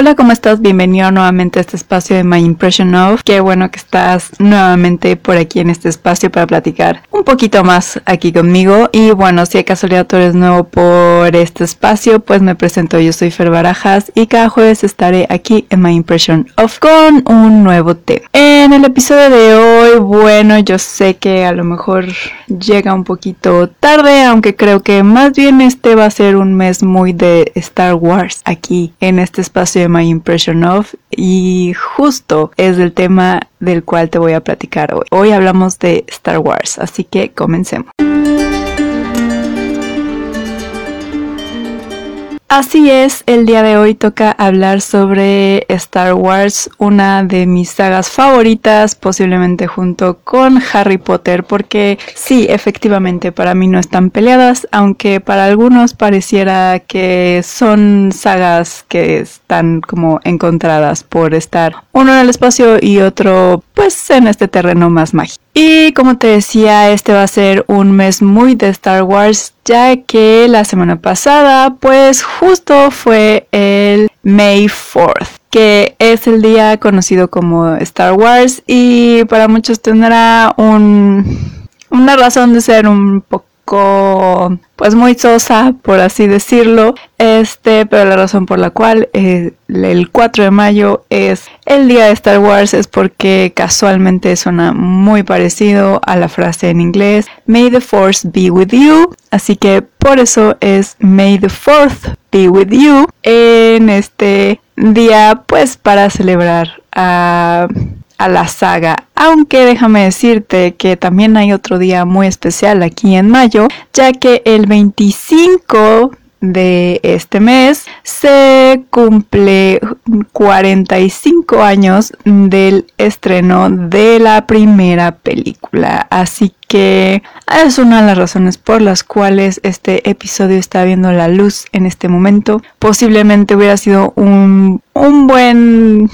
Hola, ¿cómo estás? Bienvenido nuevamente a este espacio de My Impression of. Qué bueno que estás nuevamente por aquí en este espacio para platicar un poquito más aquí conmigo. Y bueno, si de casualidad tú eres nuevo por este espacio, pues me presento. Yo soy Fer Barajas y cada jueves estaré aquí en My Impression of con un nuevo tema. En el episodio de hoy, bueno, yo sé que a lo mejor llega un poquito tarde, aunque creo que más bien este va a ser un mes muy de Star Wars aquí en este espacio de My Impression of y justo es el tema del cual te voy a platicar hoy. Hoy hablamos de Star Wars, así que comencemos. Así es, el día de hoy toca hablar sobre Star Wars, una de mis sagas favoritas, posiblemente junto con Harry Potter, porque sí, efectivamente, para mí no están peleadas, aunque para algunos pareciera que son sagas que están como encontradas por estar uno en el espacio y otro pues en este terreno más mágico. Y como te decía, este va a ser un mes muy de Star Wars, ya que la semana pasada, pues justo fue el May 4th, que es el día conocido como Star Wars y para muchos tendrá un, una razón de ser un poco pues muy sosa, por así decirlo. Este, pero la razón por la cual eh, el 4 de mayo es el día de Star Wars es porque casualmente suena muy parecido a la frase en inglés May the Force be with you. Así que por eso es May the Fourth be with you en este día, pues para celebrar a a la saga. Aunque déjame decirte que también hay otro día muy especial aquí en mayo, ya que el 25 de este mes se cumple 45 años del estreno de la primera película. Así que es una de las razones por las cuales este episodio está viendo la luz en este momento. Posiblemente hubiera sido un, un buen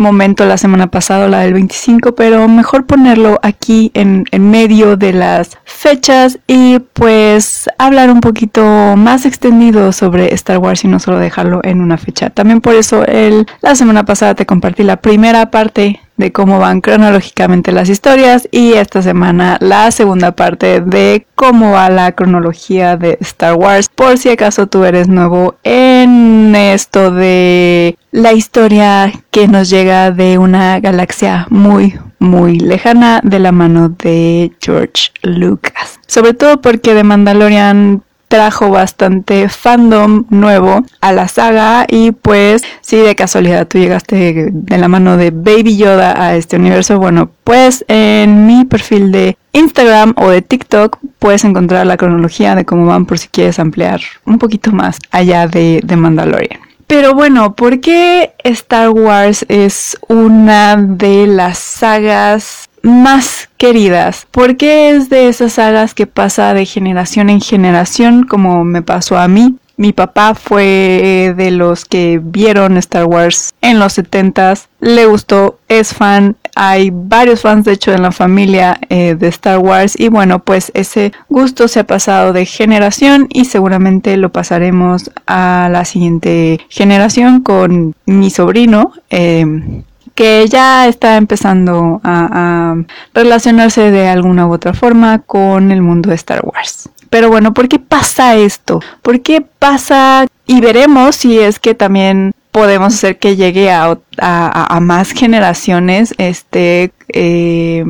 momento la semana pasada, la del 25, pero mejor ponerlo aquí en, en, medio de las fechas y pues hablar un poquito más extendido sobre Star Wars y no solo dejarlo en una fecha. También por eso el, la semana pasada te compartí la primera parte de cómo van cronológicamente las historias y esta semana la segunda parte de cómo va la cronología de Star Wars por si acaso tú eres nuevo en esto de la historia que nos llega de una galaxia muy muy lejana de la mano de George Lucas. Sobre todo porque de Mandalorian trajo bastante fandom nuevo a la saga y pues si de casualidad tú llegaste de la mano de Baby Yoda a este universo, bueno, pues en mi perfil de Instagram o de TikTok puedes encontrar la cronología de cómo van por si quieres ampliar un poquito más allá de, de Mandalorian. Pero bueno, ¿por qué Star Wars es una de las sagas más queridas, porque es de esas sagas que pasa de generación en generación, como me pasó a mí. Mi papá fue de los que vieron Star Wars en los 70s, le gustó, es fan, hay varios fans de hecho en la familia eh, de Star Wars y bueno pues ese gusto se ha pasado de generación y seguramente lo pasaremos a la siguiente generación con mi sobrino. Eh, que ya está empezando a, relacionarse de alguna u otra forma con el mundo de Star Wars. Pero bueno, ¿por qué pasa esto? ¿Por qué pasa? Y veremos si es que también podemos hacer que llegue a, más generaciones este eh,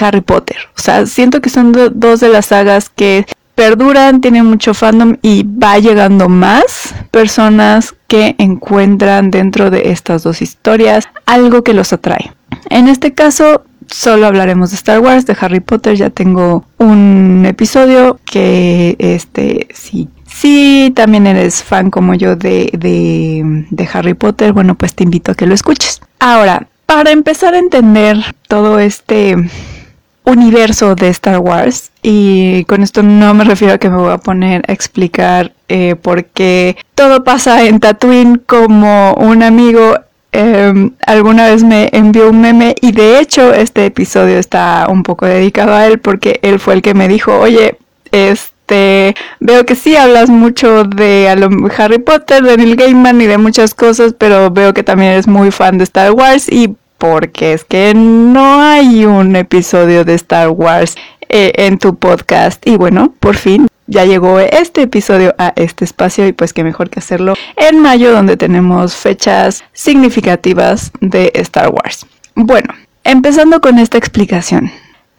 Harry Potter. O sea, siento que son dos de las sagas que perduran, tienen mucho fandom y va llegando más personas que encuentran dentro de estas dos historias algo que los atrae. En este caso, solo hablaremos de Star Wars, de Harry Potter. Ya tengo un episodio que, este, sí, si también eres fan como yo de, de, de Harry Potter, bueno, pues te invito a que lo escuches. Ahora, para empezar a entender todo este universo de Star Wars y con esto no me refiero a que me voy a poner a explicar eh, por qué todo pasa en Tatooine como un amigo. Em, alguna vez me envió un meme y de hecho este episodio está un poco dedicado a él porque él fue el que me dijo oye este veo que sí hablas mucho de Harry Potter, de Neil Gaiman y de muchas cosas, pero veo que también eres muy fan de Star Wars y porque es que no hay un episodio de Star Wars eh, en tu podcast. Y bueno, por fin ya llegó este episodio a este espacio y pues qué mejor que hacerlo en mayo donde tenemos fechas significativas de Star Wars. Bueno, empezando con esta explicación.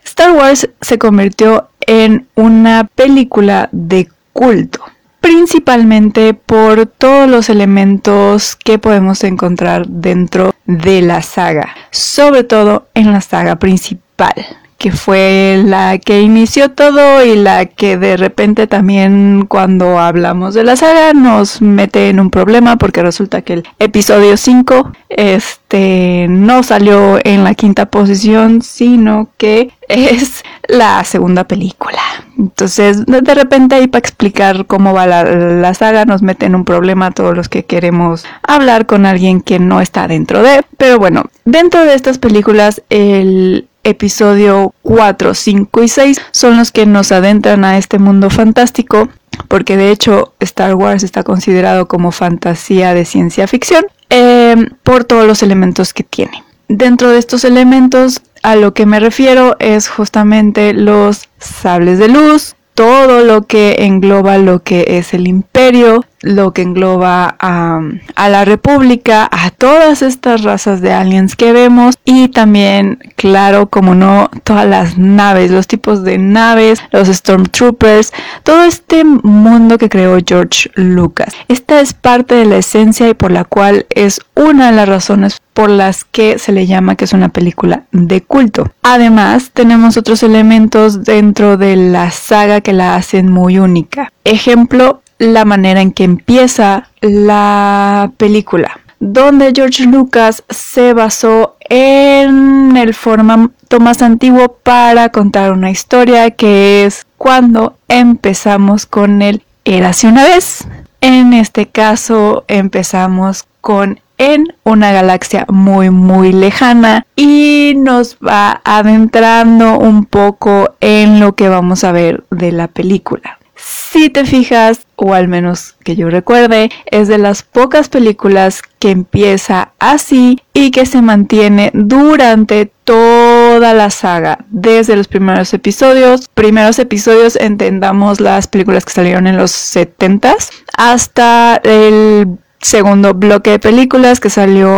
Star Wars se convirtió en una película de culto, principalmente por todos los elementos que podemos encontrar dentro de la saga, sobre todo en la saga principal que fue la que inició todo y la que de repente también cuando hablamos de la saga nos mete en un problema porque resulta que el episodio 5 este no salió en la quinta posición sino que es la segunda película. Entonces, de repente ahí para explicar cómo va la, saga nos mete en un problema a todos los que queremos hablar con alguien que no está dentro de. Pero bueno, dentro de estas películas el episodio 4, 5 y 6 son los que nos adentran a este mundo fantástico, porque de hecho Star Wars está considerado como fantasía de ciencia ficción em, por todos los elementos que tiene. Dentro de estos elementos a lo que me refiero es justamente los sables de luz, todo lo que engloba lo que es el imperio, lo que engloba a, la república, a todas estas razas de aliens que vemos y también, claro, como no, todas las naves, los tipos de naves, los Stormtroopers, todo este mundo que creó George Lucas. Esta es parte de la esencia y por la cual es una de las razones por las que se le llama que es una película de culto. Además, tenemos otros elementos dentro de la saga que la hacen muy única. Ejemplo, la manera en que empieza la película, donde George Lucas se basó en el formato más antiguo para contar una historia que es cuando empezamos con el Érase una vez. En este caso empezamos con en una galaxia muy muy lejana y nos va adentrando un poco en lo que vamos a ver de la película. Si te fijas, o al menos que yo recuerde, es de las pocas películas que empieza así y que se mantiene durante toda la saga, desde los primeros episodios. Primeros episodios entendamos las películas que salieron en los 70s hasta el segundo bloque de películas que salió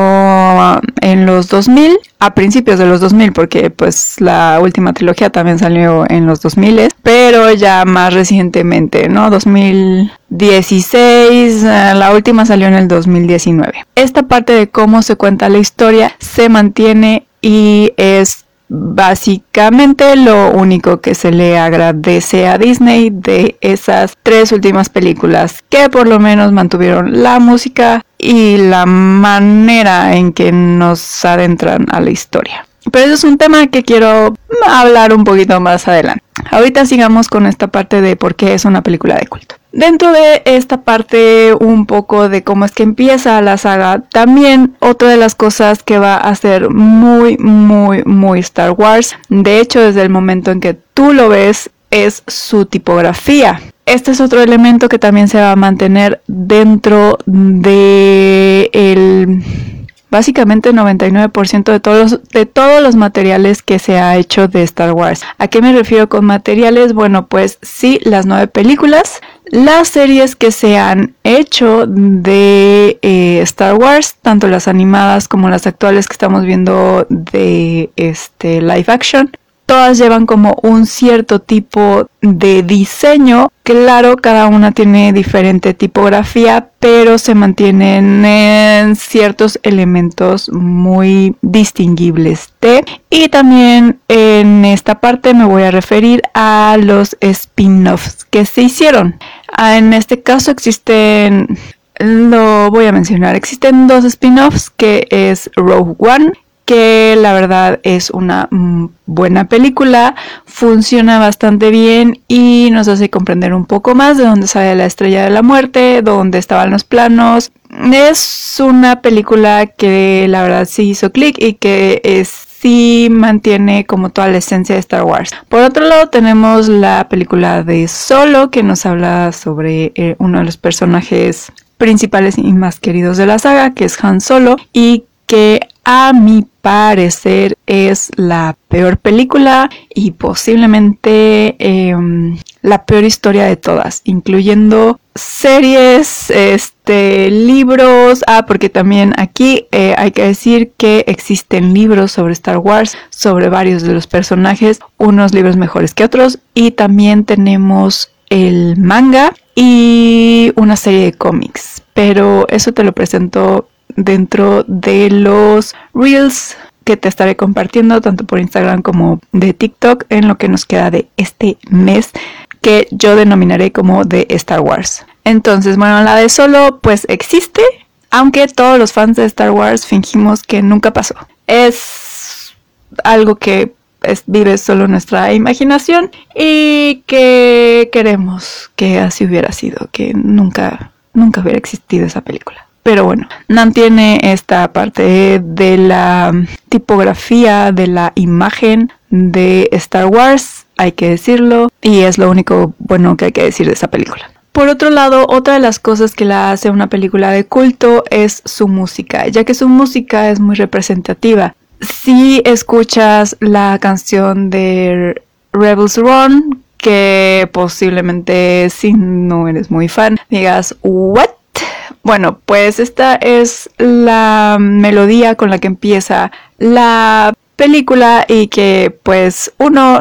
en los 2000, a principios de los 2000, porque pues la última trilogía también salió en los 2000, pero ya más recientemente, ¿no? 2016, eh, la última salió en el 2019. Esta parte de cómo se cuenta la historia se mantiene y es básicamente lo único que se le agradece a Disney de esas tres últimas películas que por lo menos mantuvieron la música y la manera en que nos adentran a la historia. Pero eso es un tema que quiero hablar un poquito más adelante. Ahorita sigamos con esta parte de por qué es una película de culto. Dentro de esta parte un poco de cómo es que empieza la saga, también otra de las cosas que va a ser muy, muy, muy Star Wars, de hecho desde el momento en que tú lo ves, es su tipografía. Este es otro elemento que también se va a mantener dentro de el básicamente 99% de todos, los, de todos los materiales que se ha hecho de Star Wars. ¿A qué me refiero con materiales? Bueno, pues sí, las nueve películas, las series que se han hecho de eh, Star Wars, tanto las animadas como las actuales que estamos viendo de este live action, todas llevan como un cierto tipo de diseño. Claro, cada una tiene diferente tipografía, pero se mantienen en ciertos elementos muy distinguibles. Y también en esta parte me voy a referir a los spin-offs que se hicieron. Ah, en este caso existen lo voy a mencionar. Existen dos spin-offs que es Rogue One que la verdad es una mm, buena película, funciona bastante bien y nos hace comprender un poco más de dónde sale la estrella de la muerte, dónde estaban los planos. Es una película que la verdad sí hizo clic y que es sí mantiene como toda la esencia de Star Wars. Por otro lado tenemos la película de Solo que nos habla sobre eh, uno de los personajes principales y más queridos de la saga, que es Han Solo, y que a mi parecer es la peor película y posiblemente em, la peor historia de todas, incluyendo series, este, libros. Ah, porque también aquí eh, hay que decir que existen libros sobre Star Wars, sobre varios de los personajes, unos libros mejores que otros, y también tenemos el manga y una serie de cómics. Pero eso te lo presento dentro de los reels que te estaré compartiendo tanto por Instagram como de TikTok en lo que nos queda de este mes que yo denominaré como de Star Wars. Entonces, bueno, la de solo pues existe, aunque todos los fans de Star Wars fingimos que nunca pasó. Es algo que vive solo nuestra imaginación y que queremos que así hubiera sido, que nunca, nunca hubiera existido esa película. Pero bueno, Nan tiene esta parte de la tipografía de la imagen de Star Wars, hay que decirlo, y es lo único bueno que hay que decir de esa película. Por otro lado, otra de las cosas que la hace una película de culto es su música, ya que su música es muy representativa. Si escuchas la canción de Rebels Run, que posiblemente si no eres muy fan, digas, ¿what? Bueno, pues esta es la melodía con la que empieza la película y que pues uno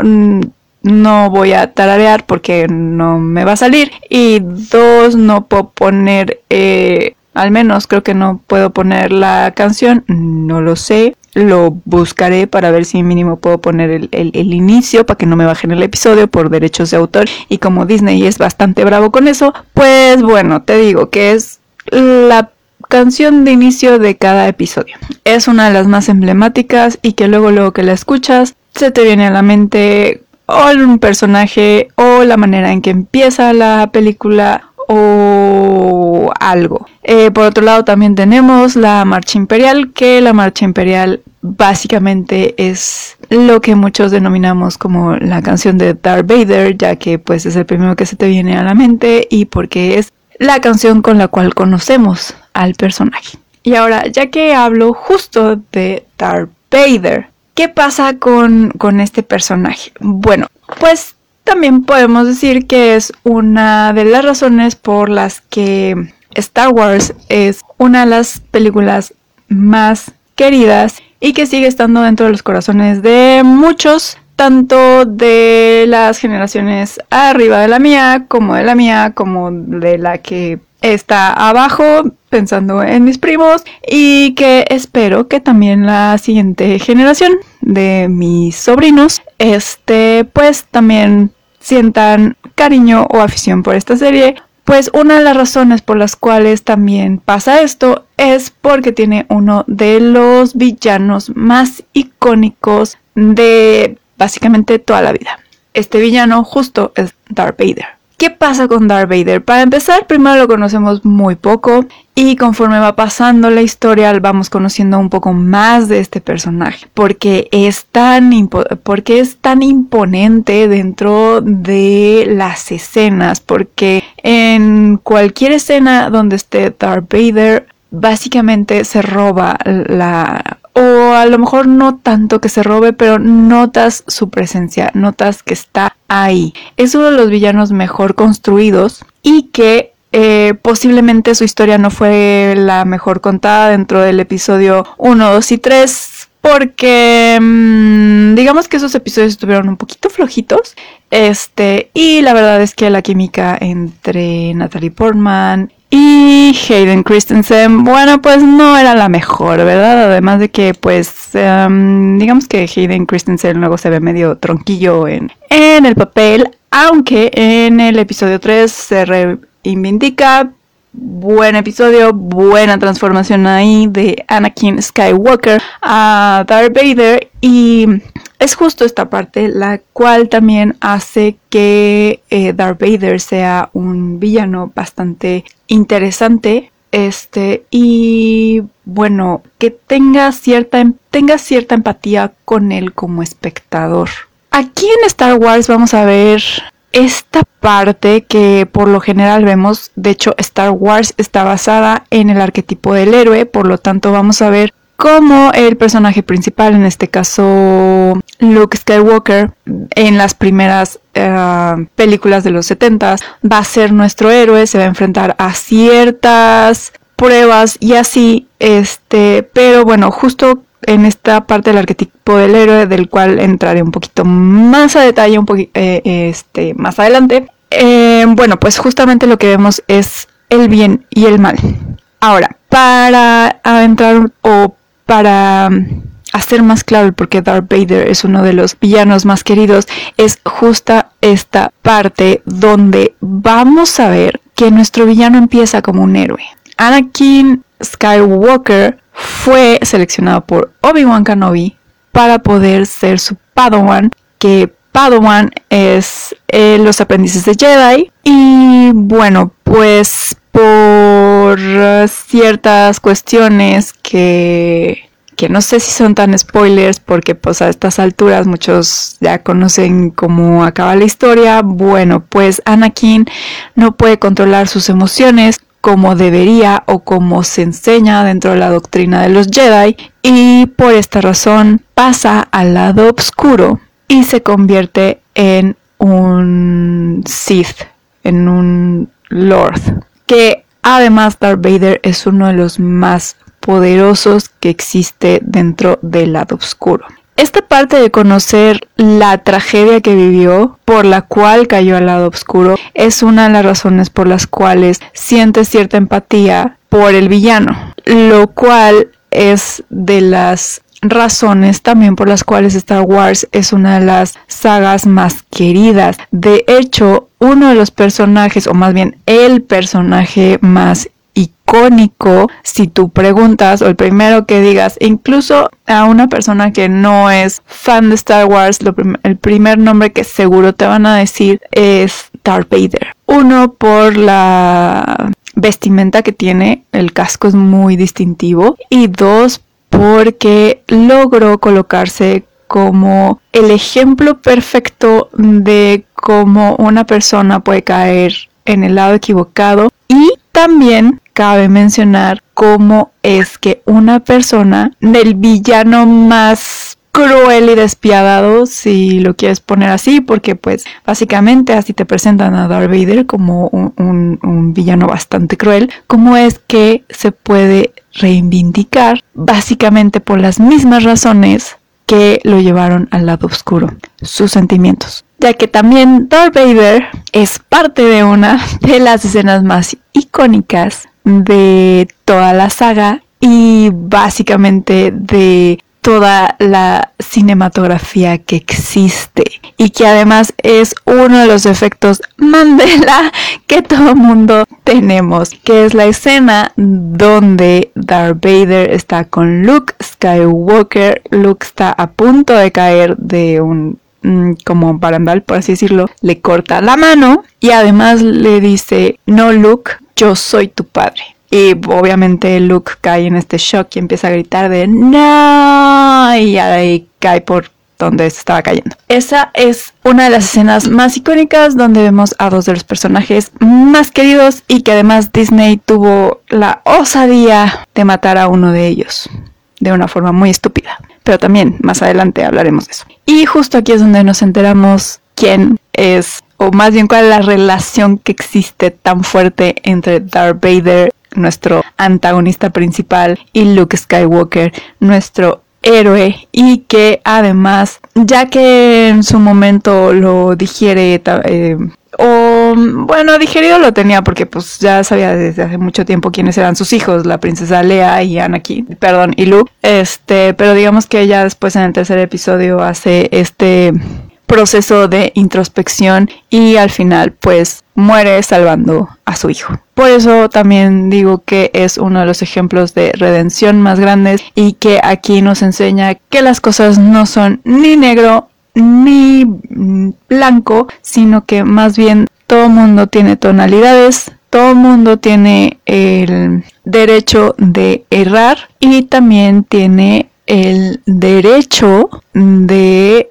no voy a tararear porque no me va a salir. Y dos no puedo poner eh, al menos creo que no puedo poner la canción. No lo sé. Lo buscaré para ver si mínimo puedo poner el, el, inicio para que no me bajen el episodio por derechos de autor. Y como Disney es bastante bravo con eso pues bueno te digo que es la canción de inicio de cada episodio. Es una de las más emblemáticas y que luego luego que la escuchas se te viene a la mente o un personaje o la manera en que empieza la película o algo. Eh, por otro lado también tenemos la marcha imperial, que la marcha imperial básicamente es lo que muchos denominamos como la canción de Darth Vader, ya que pues es el primero que se te viene a la mente y porque es la canción con la cual conocemos al personaje. Y ahora, ya que hablo justo de Darth Vader, ¿qué pasa con, con este personaje? Bueno, pues también podemos decir que es una de las razones por las que Star Wars es una de las películas más queridas y que sigue estando dentro de los corazones de muchos tanto de las generaciones arriba de la mía, como de la mía, como de la que está abajo, pensando en mis primos, y que espero que también la siguiente generación de mis sobrinos, este, pues también sientan cariño o afición por esta serie. Pues una de las razones por las cuales también pasa esto es porque tiene uno de los villanos más icónicos de básicamente toda la vida. Este villano justo es Darth Vader. ¿Qué pasa con Darth Vader? Para empezar, primero lo conocemos muy poco y conforme va pasando la historia vamos conociendo un poco más de este personaje porque es tan porque es tan imponente dentro de las escenas porque en cualquier escena donde esté Darth Vader básicamente se roba la o a lo mejor no tanto que se robe, pero notas su presencia, notas que está ahí. Es uno de los villanos mejor construidos y que eh, posiblemente su historia no fue la mejor contada dentro del episodio 1, 2 y 3 porque mm, digamos que esos episodios estuvieron un poquito flojitos este y la verdad es que la química entre Natalie Portman y Hayden Christensen, bueno, pues no era la mejor, ¿verdad? Además de que, pues, em, digamos que Hayden Christensen luego se ve medio tronquillo en, en el papel, aunque en el episodio 3 se reivindica. Buen episodio, buena transformación ahí de Anakin Skywalker a Darth Vader y es justo esta parte la cual también hace que eh, Darth Vader sea un villano bastante interesante Este, y bueno, que tenga cierta, em, tenga cierta empatía con él como espectador. Aquí en Star Wars vamos a ver esta parte que por lo general vemos, de hecho Star Wars está basada en el arquetipo del héroe, por lo tanto vamos a ver cómo el personaje principal, en este caso Luke Skywalker, en las primeras eh, películas de los 70 va a ser nuestro héroe, se va a enfrentar a ciertas pruebas y así, este, pero bueno, justo en esta parte del arquetipo del héroe, del cual entraré un poquito más a detalle, un eh, este, más adelante. Eh, bueno, pues justamente lo que vemos es el bien y el mal. Ahora, para adentrar o para hacer más claro el por qué Darth Vader es uno de los villanos más queridos, es justa esta parte donde vamos a ver que nuestro villano empieza como un héroe. Anakin Skywalker fue seleccionado por Obi-Wan Kenobi para poder ser su Padawan, que Padawan es eh, los aprendices de Jedi. Y bueno, pues por ciertas cuestiones que que no sé si son tan spoilers porque pues a estas alturas muchos ya conocen cómo acaba la historia. Bueno, pues Anakin no puede controlar sus emociones como debería o como se enseña dentro de la doctrina de los Jedi y por esta razón pasa al lado oscuro y se convierte en un Sith, en un Lord, que además Darth Vader es uno de los más poderosos que existe dentro del lado oscuro. Esta parte de conocer la tragedia que vivió, por la cual cayó al lado oscuro, es una de las razones por las cuales siente cierta empatía por el villano, lo cual es de las razones también por las cuales Star Wars es una de las sagas más queridas. De hecho, uno de los personajes, o más bien el personaje más icónico si tú preguntas o el primero que digas, incluso a una persona que no es fan de Star Wars, el primer nombre que seguro te van a decir es Darth Vader. Uno por la vestimenta que tiene, el casco es muy distintivo. Y dos porque logró colocarse como el ejemplo perfecto de cómo una persona puede caer en el lado equivocado. Y también cabe mencionar cómo es que una persona del villano más cruel y despiadado, si lo quieres poner así, porque pues básicamente así te presentan a Darth Vader como un, villano bastante cruel, cómo es que se puede reivindicar básicamente por las mismas razones que lo llevaron al lado oscuro, sus sentimientos. Ya que también Darth Vader es parte de una de las escenas más icónicas de toda la saga y básicamente de toda la cinematografía que existe y que además es uno de los efectos Mandela que todo mundo tenemos, que es la escena donde Darth Vader está con Luke Skywalker, Luke está a punto de caer de un mm, como barandal, por así decirlo, le corta la mano y además le dice, no Luke, yo soy tu padre. Y obviamente Luke cae en este shock y empieza a gritar de no y ahí cae por donde se estaba cayendo. Esa es una de las escenas más icónicas donde vemos a dos de los personajes más queridos y que además Disney tuvo la osadía de matar a uno de ellos de una forma muy estúpida. Pero también más adelante hablaremos de eso. Y justo aquí es donde nos enteramos quién es o más bien cuál es la relación que existe tan fuerte entre Darth Vader, nuestro antagonista principal, y Luke Skywalker, nuestro héroe y que además ya que en su momento lo digiere eh, o bueno digerido lo tenía porque pues ya sabía desde hace mucho tiempo quiénes eran sus hijos la princesa Lea y Anakin perdón y Luke. Este pero digamos que ella después en el tercer episodio hace este proceso de introspección y al final pues muere salvando a su hijo. Por eso también digo que es uno de los ejemplos de redención más grandes y que aquí nos enseña que las cosas no son ni negro ni blanco, sino que más bien todo mundo tiene tonalidades todo mundo tiene el derecho de errar y también tiene el derecho de,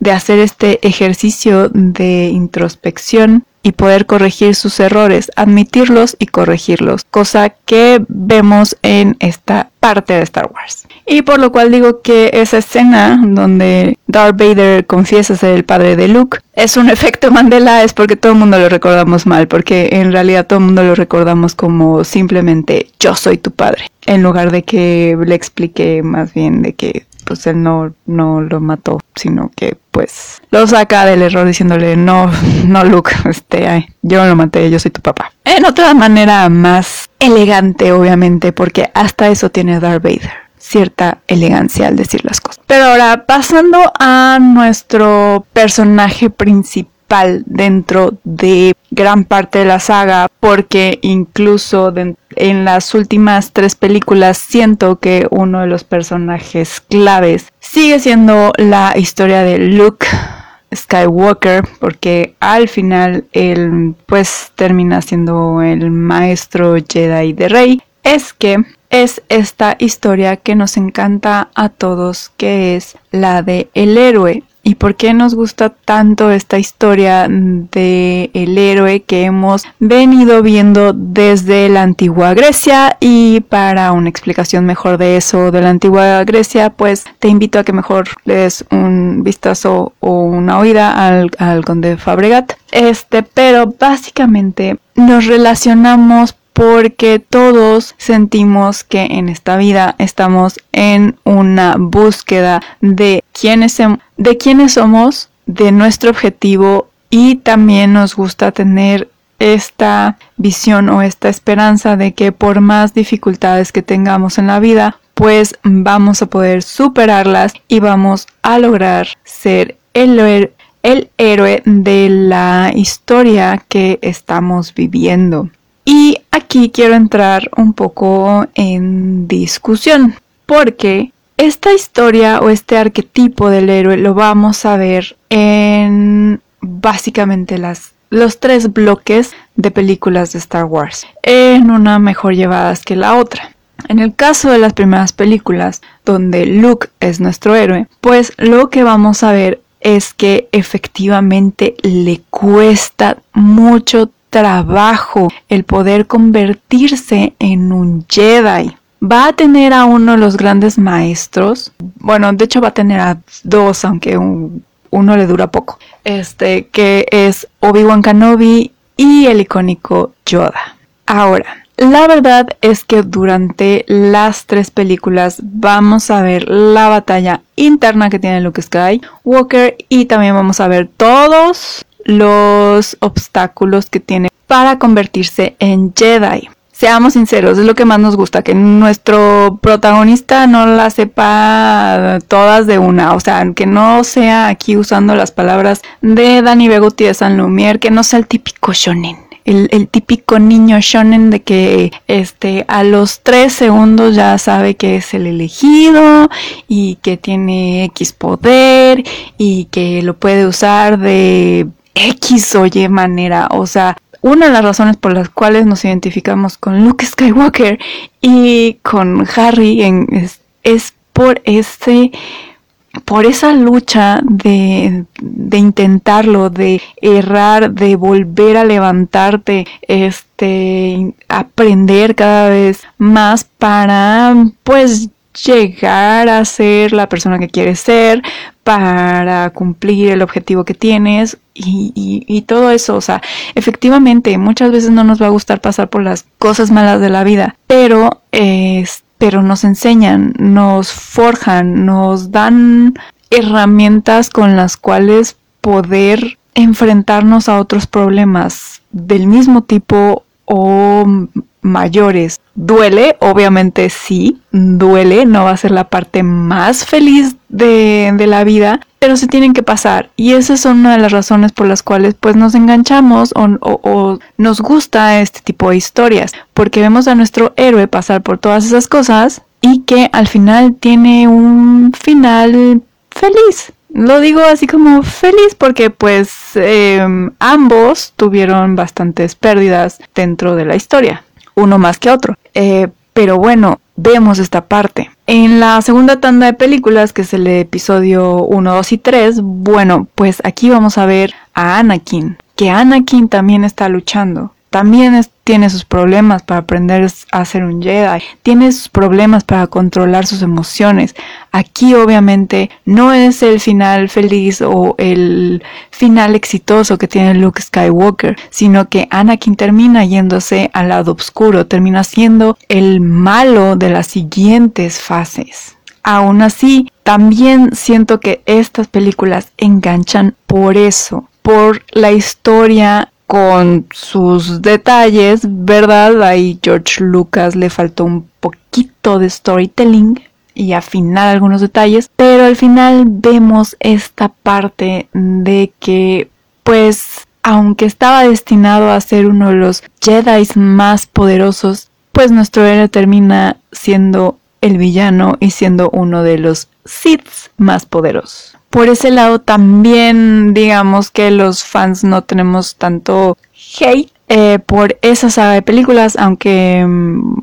de hacer este ejercicio de introspección y poder corregir sus errores, admitirlos y corregirlos, cosa que vemos en esta parte de Star Wars. Y por lo cual digo que esa escena donde Darth Vader confiesa ser el padre de Luke es un efecto Mandela, es porque todo el mundo lo recordamos mal, porque en realidad todo el mundo lo recordamos como simplemente yo soy tu padre, en lugar de que le explique más bien de que pues él no, no lo mató, sino que pues lo saca del error diciéndole no, no Luke, este, ay, yo lo maté, yo soy tu papá. En otra manera más elegante, obviamente, porque hasta eso tiene Darth Vader cierta elegancia al decir las cosas. Pero ahora, pasando a nuestro personaje principal dentro de gran parte de la saga porque incluso en las últimas tres películas siento que uno de los personajes claves sigue siendo la historia de Luke Skywalker porque al final él pues termina siendo el maestro Jedi de Rey. Es que es esta historia que nos encanta a todos que es la de el héroe ¿Y por qué nos gusta tanto esta historia de el héroe que hemos venido viendo desde la antigua Grecia? Y para una explicación mejor de eso de la antigua Grecia, pues te invito a que mejor le des un vistazo o una oída al, al conde Fabregat. Este, pero básicamente nos relacionamos porque todos sentimos que en esta vida estamos en una búsqueda de quiénes, de quiénes somos, de nuestro objetivo y también nos gusta tener esta visión o esta esperanza de que por más dificultades que tengamos en la vida, pues vamos a poder superarlas y vamos a lograr ser el, el héroe de la historia que estamos viviendo. Y aquí quiero entrar un poco en discusión, porque esta historia o este arquetipo del héroe lo vamos a ver en básicamente las, los tres bloques de películas de Star Wars, en una mejor llevadas que la otra. En el caso de las primeras películas, donde Luke es nuestro héroe, pues lo que vamos a ver es que efectivamente le cuesta mucho trabajo el poder convertirse en un Jedi. Va a tener a uno de los grandes maestros. Bueno, de hecho va a tener a dos, aunque uno le dura poco. Este, que es Obi-Wan Kenobi y el icónico Yoda. Ahora, la verdad es que durante las tres películas vamos a ver la batalla interna que tiene Luke Skywalker y también vamos a ver todos los obstáculos que tiene para convertirse en Jedi. Seamos sinceros, es lo que más nos gusta, que nuestro protagonista no la sepa todas de una, o sea, que no sea aquí usando las palabras de Danny Begotti de San Lumière, que no sea el típico shonen. El, típico niño shonen de que este a los tres segundos ya sabe que es el elegido y que tiene X poder y que lo puede usar de X o Y manera. O sea, una de las razones por las cuales nos identificamos con Luke Skywalker y con Harry es, por ese por esa lucha de, de, intentarlo, de errar, de volver a levantarte, este, aprender cada vez más para, pues, llegar a ser la persona que quieres ser, para cumplir el objetivo que tienes y, todo eso. O sea, efectivamente, muchas veces no nos va a gustar pasar por las cosas malas de la vida, pero, pero nos enseñan, nos forjan, nos dan herramientas con las cuales poder enfrentarnos a otros problemas del mismo tipo o mayores. Duele, obviamente sí, duele, no va a ser la parte más feliz de, la vida, pero se tienen que pasar. Y esa es una de las razones por las cuales pues nos enganchamos o, nos gusta este tipo de historias, porque vemos a nuestro héroe pasar por todas esas cosas y que al final tiene un final feliz Lo digo así como feliz porque pues em, ambos tuvieron bastantes pérdidas dentro de la historia, uno más que otro. Eh, pero bueno, vemos esta parte. En la segunda tanda de películas, que es el episodio 1, 2 y 3, bueno, pues aquí vamos a ver a Anakin, que Anakin también está luchando también tiene sus problemas para aprender a ser un Jedi, tiene sus problemas para controlar sus emociones. Aquí obviamente no es el final feliz o el final exitoso que tiene Luke Skywalker, sino que Anakin termina yéndose al lado oscuro, termina siendo el malo de las siguientes fases. Aún así, también siento que estas películas enganchan por eso, por la historia con sus detalles, ¿verdad? Ahí George Lucas le faltó un poquito de storytelling y afinar algunos detalles, pero al final vemos esta parte de que pues aunque estaba destinado a ser uno de los Jedi más poderosos, pues nuestro héroe termina siendo el villano y siendo uno de los Sith más poderosos por ese lado también digamos que los fans no tenemos tanto hate eh, por esa saga de películas, aunque mm,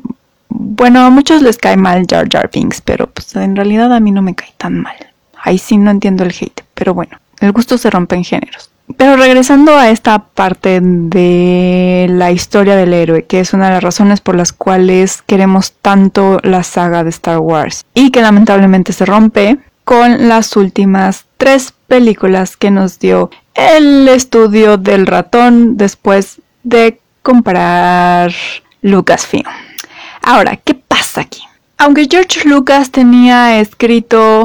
bueno, a muchos les cae mal Jar Jar Binks, pero pues en realidad a mí no me cae tan mal. Ahí sí no entiendo el hate, pero bueno, el gusto se rompe en géneros. Pero regresando a esta parte de la historia del héroe, que es una de las razones por las cuales queremos tanto la saga de Star Wars y que lamentablemente se rompe, con las últimas tres películas que nos dio el estudio del ratón después de comprar Lucasfilm. Ahora, ¿qué pasa aquí? Aunque George Lucas tenía escrito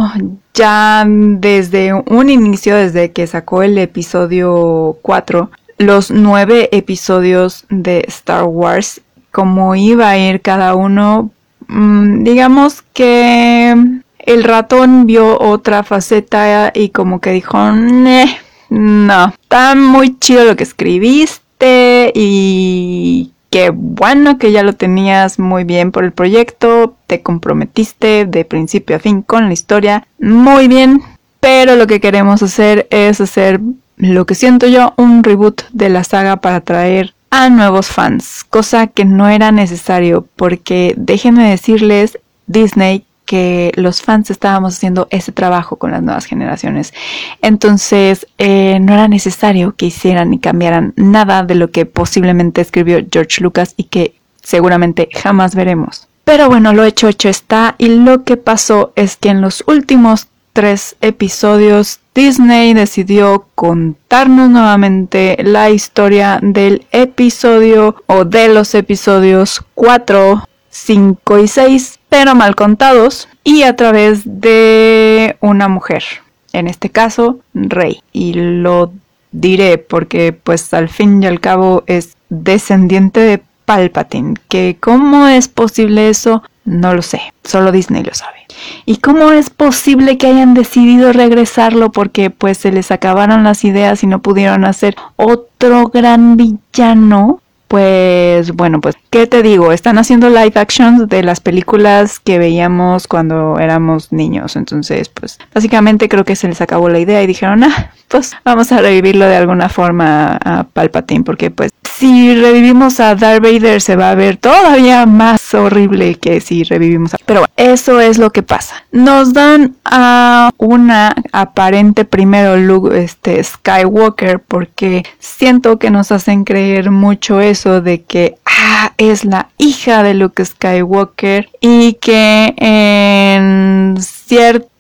ya desde un inicio, desde que sacó el episodio 4, los nueve episodios de Star Wars, como iba a ir cada uno, mm, digamos que el ratón vio otra faceta y como que dijo, no, está muy chido lo que escribiste y qué bueno que ya lo tenías muy bien por el proyecto, te comprometiste de principio a fin con la historia, muy bien, pero lo que queremos hacer es hacer lo que siento yo, un reboot de la saga para traer a nuevos fans, cosa que no era necesario porque déjenme decirles, Disney que los fans estábamos haciendo ese trabajo con las nuevas generaciones. Entonces, eh, no era necesario que hicieran ni cambiaran nada de lo que posiblemente escribió George Lucas y que seguramente jamás veremos. Pero bueno, lo hecho, hecho está. Y lo que pasó es que en los últimos tres episodios Disney decidió contarnos nuevamente la historia del episodio o de los episodios 4, 5 y 6 pero mal contados, y a través de una mujer, en este caso, Rey. Y lo diré porque pues al fin y al cabo es descendiente de Palpatine, que cómo es posible eso, no lo sé, solo Disney lo sabe. ¿Y cómo es posible que hayan decidido regresarlo porque pues se les acabaron las ideas y no pudieron hacer otro gran villano? Pues bueno, pues ¿qué te digo? Están haciendo live actions de las películas que veíamos cuando éramos niños. Entonces, pues básicamente creo que se les acabó la idea y dijeron, ah, pues vamos a revivirlo de alguna forma a Palpatine, porque pues si revivimos a Darth Vader se va a ver todavía más horrible que si revivimos a... Pero bueno, eso es lo que pasa. Nos dan a una aparente primero Luke este, Skywalker porque siento que nos hacen creer mucho eso de que ah, es la hija de Luke Skywalker y que en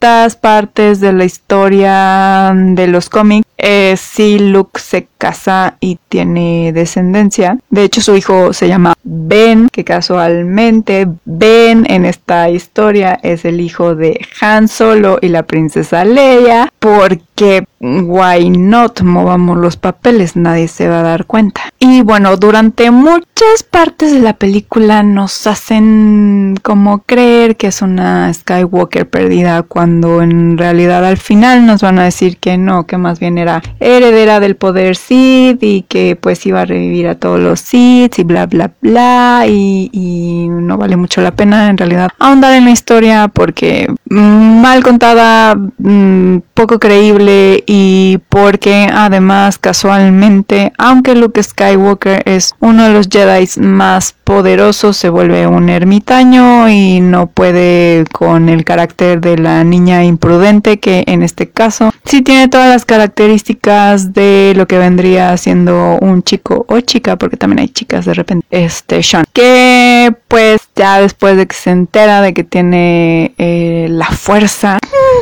ciertas partes de la historia de los cómics, eh, sí Luke se casa y tiene descendencia. De hecho, su hijo se llama Ben, que casualmente Ben en esta historia es el hijo de Han Solo y la princesa Leia, porque why not movamos los papeles, nadie se va a dar cuenta. Y bueno, durante muchas partes de la película nos hacen como creer que es una Skywalker perdida cuando cuando en realidad al final nos van a decir que no, que más bien era heredera del poder Sith y que pues iba a revivir a todos los Sith y bla bla bla y, no vale mucho la pena en realidad ahondar en la historia porque mal contada, mm, poco creíble y porque además casualmente, aunque Luke Skywalker es uno de los Jedi más poderosos, se vuelve un ermitaño y no puede con el carácter de la niña imprudente que en este caso sí tiene todas las características de lo que vendría siendo un chico o chica, porque también hay chicas de repente, este Sean, que pues ya después de que se entera de que tiene eh, la fuerza,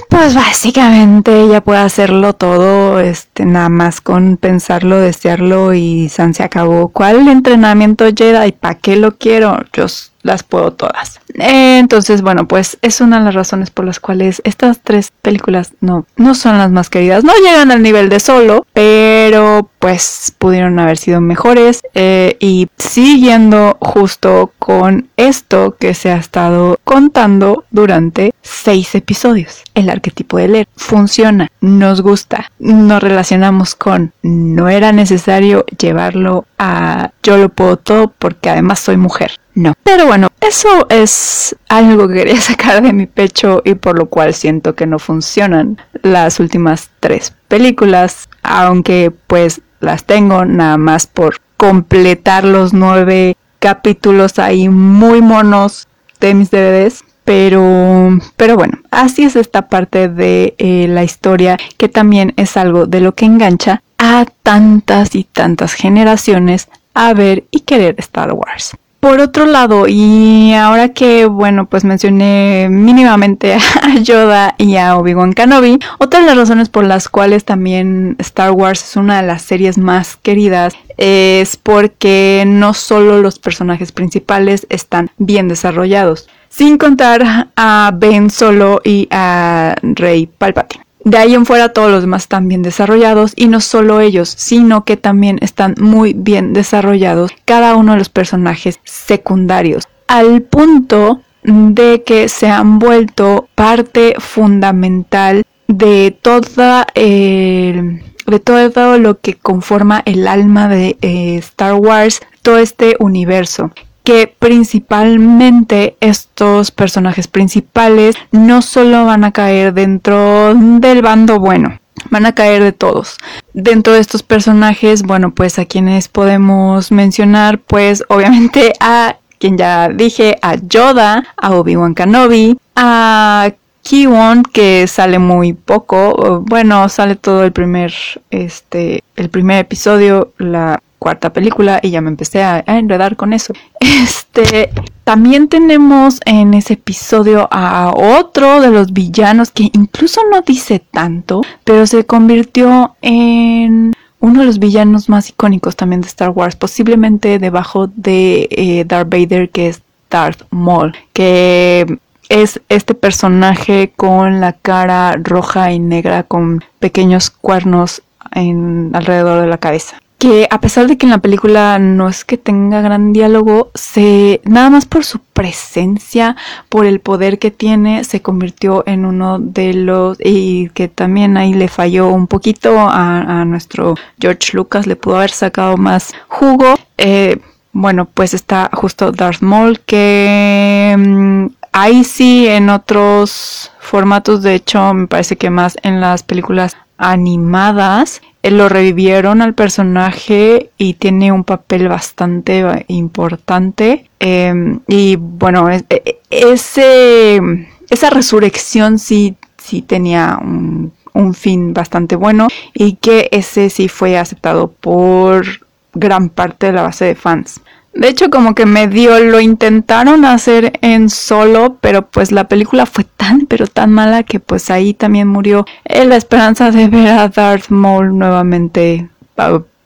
pues básicamente ella puede hacerlo todo, este, nada más con pensarlo, desearlo y San se acabó. ¿Cuál entrenamiento Jedi? ¿Para qué lo quiero? Yo las puedo todas. Entonces, bueno, pues es una de las razones por las cuales estas tres películas no, no son las más queridas. No llegan al nivel de solo, pero pues pudieron haber sido mejores. Eh, y siguiendo justo con esto que se ha estado contando durante seis episodios. El arquetipo de leer funciona, nos gusta, nos relacionamos con. No era necesario llevarlo a yo lo puedo todo porque además soy mujer. No. Pero bueno, eso es algo que quería sacar de mi pecho y por lo cual siento que no funcionan las últimas tres películas, aunque pues las tengo nada más por completar los nueve capítulos ahí muy monos de mis DVDs. Pero, pero bueno, así es esta parte de eh, la historia que también es algo de lo que engancha a tantas y tantas generaciones a ver y querer Star Wars. Por otro lado, y ahora que, bueno, pues mencioné mínimamente a Yoda y a Obi-Wan Kenobi, otra de las razones por las cuales también Star Wars es una de las series más queridas es porque no solo los personajes principales están bien desarrollados, sin contar a Ben Solo y a Rey Palpatine. De ahí en fuera todos los demás están bien desarrollados y no solo ellos, sino que también están muy bien desarrollados cada uno de los personajes secundarios, al punto de que se han vuelto parte fundamental de toda de todo lo que conforma el alma de eh, Star Wars, todo este universo que principalmente estos personajes principales no solo van a caer dentro del bando bueno, van a caer de todos. Dentro de estos personajes, bueno, pues a quienes podemos mencionar, pues obviamente a quien ya dije, a Yoda, a Obi-Wan Kenobi, a Kiwon que sale muy poco, bueno, sale todo el primer este el primer episodio, la cuarta película y ya me empecé a, enredar con eso. Este, también tenemos en ese episodio a otro de los villanos que incluso no dice tanto, pero se convirtió en uno de los villanos más icónicos también de Star Wars, posiblemente debajo de eh, Darth Vader, que es Darth Maul, que es este personaje con la cara roja y negra con pequeños cuernos alrededor de la cabeza que a pesar de que en la película no es que tenga gran diálogo, se nada más por su presencia, por el poder que tiene, se convirtió en uno de los y que también ahí le falló un poquito a, nuestro George Lucas, le pudo haber sacado más jugo. Eh, bueno, pues está justo Darth Maul que mm, ahí sí en otros formatos, de hecho me parece que más en las películas animadas lo revivieron al personaje y tiene un papel bastante importante. Em, y bueno, e, e, ese, esa resurrección sí, sí tenía un, un fin bastante bueno y que ese sí fue aceptado por gran parte de la base de fans. De hecho, como que medio lo intentaron hacer en solo, pero pues la película fue tan, pero tan mala que pues ahí también murió la esperanza de ver a Darth Maul nuevamente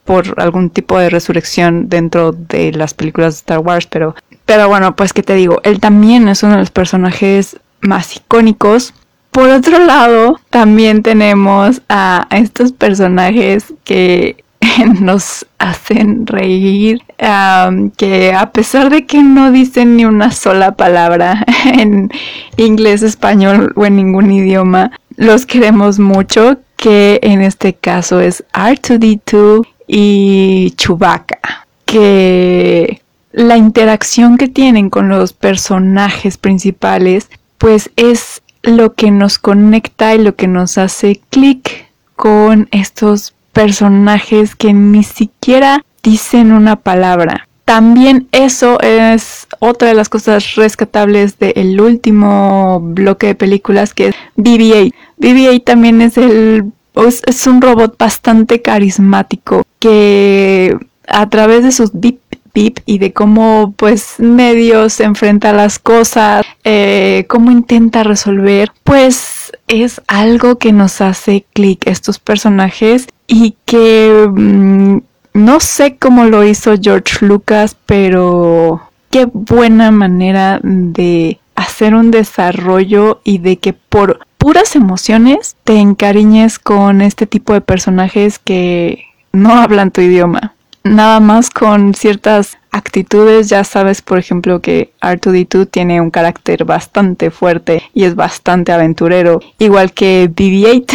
por algún tipo de resurrección dentro de las películas de Star Wars, pero, pero bueno, pues que te digo, él también es uno de los personajes más icónicos. Por otro lado, también tenemos a estos personajes que nos hacen reír, que a pesar de que no dicen ni una sola palabra en inglés, español o en ningún idioma, los queremos mucho, que en este caso es R2D2 y Chewbacca, que la interacción que tienen con los personajes principales, pues es lo que nos conecta y lo que nos hace clic con estos personajes que ni siquiera dicen una palabra. También eso es otra de las cosas rescatables del último bloque de películas que es BB-8. BB-8 también es el es un robot bastante carismático que a través de sus bip bip y de cómo pues medio se enfrenta a las cosas, eh, cómo intenta resolver, pues es algo que nos hace clic estos personajes y que mm, no sé cómo lo hizo George Lucas, pero qué buena manera de hacer un desarrollo y de que por puras emociones te encariñes con este tipo de personajes que no hablan tu idioma. Nada más con ciertas actitudes, ya sabes, por ejemplo, que R2D2 tiene un carácter bastante fuerte y es bastante aventurero, igual que BB-8,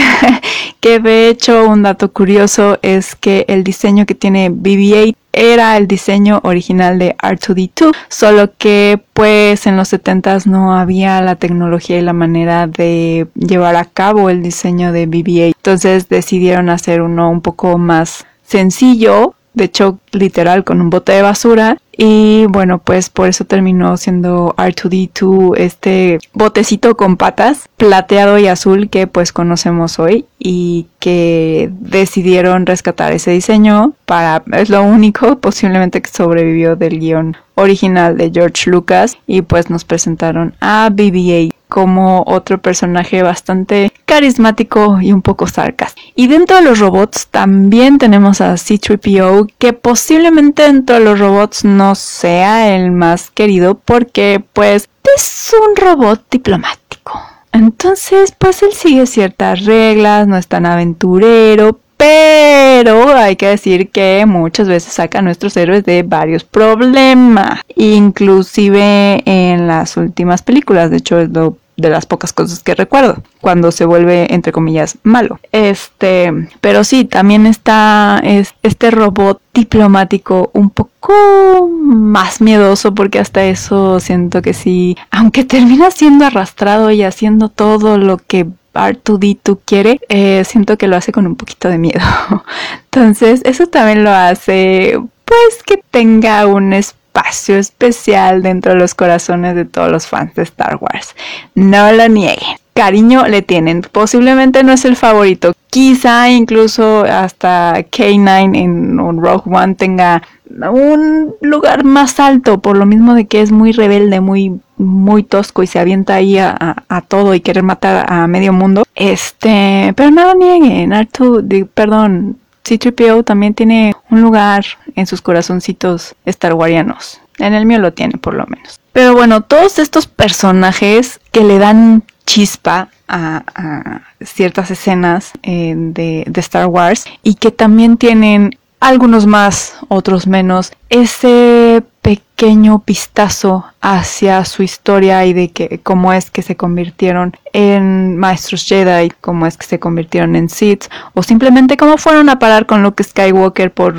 que de hecho un dato curioso es que el diseño que tiene BB-8 era el diseño original de R2D2, solo que pues en los 70s no había la tecnología y la manera de llevar a cabo el diseño de BB-8, entonces decidieron hacer uno un poco más sencillo de hecho literal con un bote de basura. Y bueno pues por eso terminó siendo R2D2 este botecito con patas plateado y azul que pues conocemos hoy y que decidieron rescatar ese diseño para es lo único posiblemente que sobrevivió del guion original de George Lucas. Y pues nos presentaron a BB-8 como otro personaje bastante carismático y un poco sarcástico. Y dentro de los robots también tenemos a C3PO, que posiblemente dentro de los robots no sea el más querido porque pues es un robot diplomático. Entonces, pues él sigue ciertas reglas, no es tan aventurero, pero hay que decir que muchas veces saca a nuestros héroes de varios problemas, inclusive en las últimas películas, de hecho es lo de las pocas cosas que recuerdo cuando se vuelve entre comillas malo. Este, pero sí, también está este robot diplomático un poco más miedoso porque hasta eso siento que sí, aunque termina siendo arrastrado y haciendo todo lo que R2D2 quiere, eh, siento que lo hace con un poquito de miedo. Entonces, eso también lo hace pues que tenga un espacio especial dentro de los corazones de todos los fans de Star Wars. No lo nieguen. Cariño le tienen. Posiblemente no es el favorito. Quizá incluso hasta K9 en Rogue One tenga un lugar más alto, por lo mismo de que es muy rebelde, muy, muy tosco y se avienta ahí a, todo y quiere matar a medio mundo. Este, pero no lo nieguen, Artu, perdón, C-3PO también tiene un lugar en sus corazoncitos starwarianos. En el mío lo tiene, por lo menos. Pero bueno, todos estos personajes que le dan chispa a, ciertas escenas eh, de, de, Star Wars y que también tienen algunos más, otros menos, ese pequeño vistazo hacia su historia y de que cómo es que se convirtieron en maestros Jedi, cómo es que se convirtieron en Sith o simplemente cómo fueron a parar con Luke Skywalker por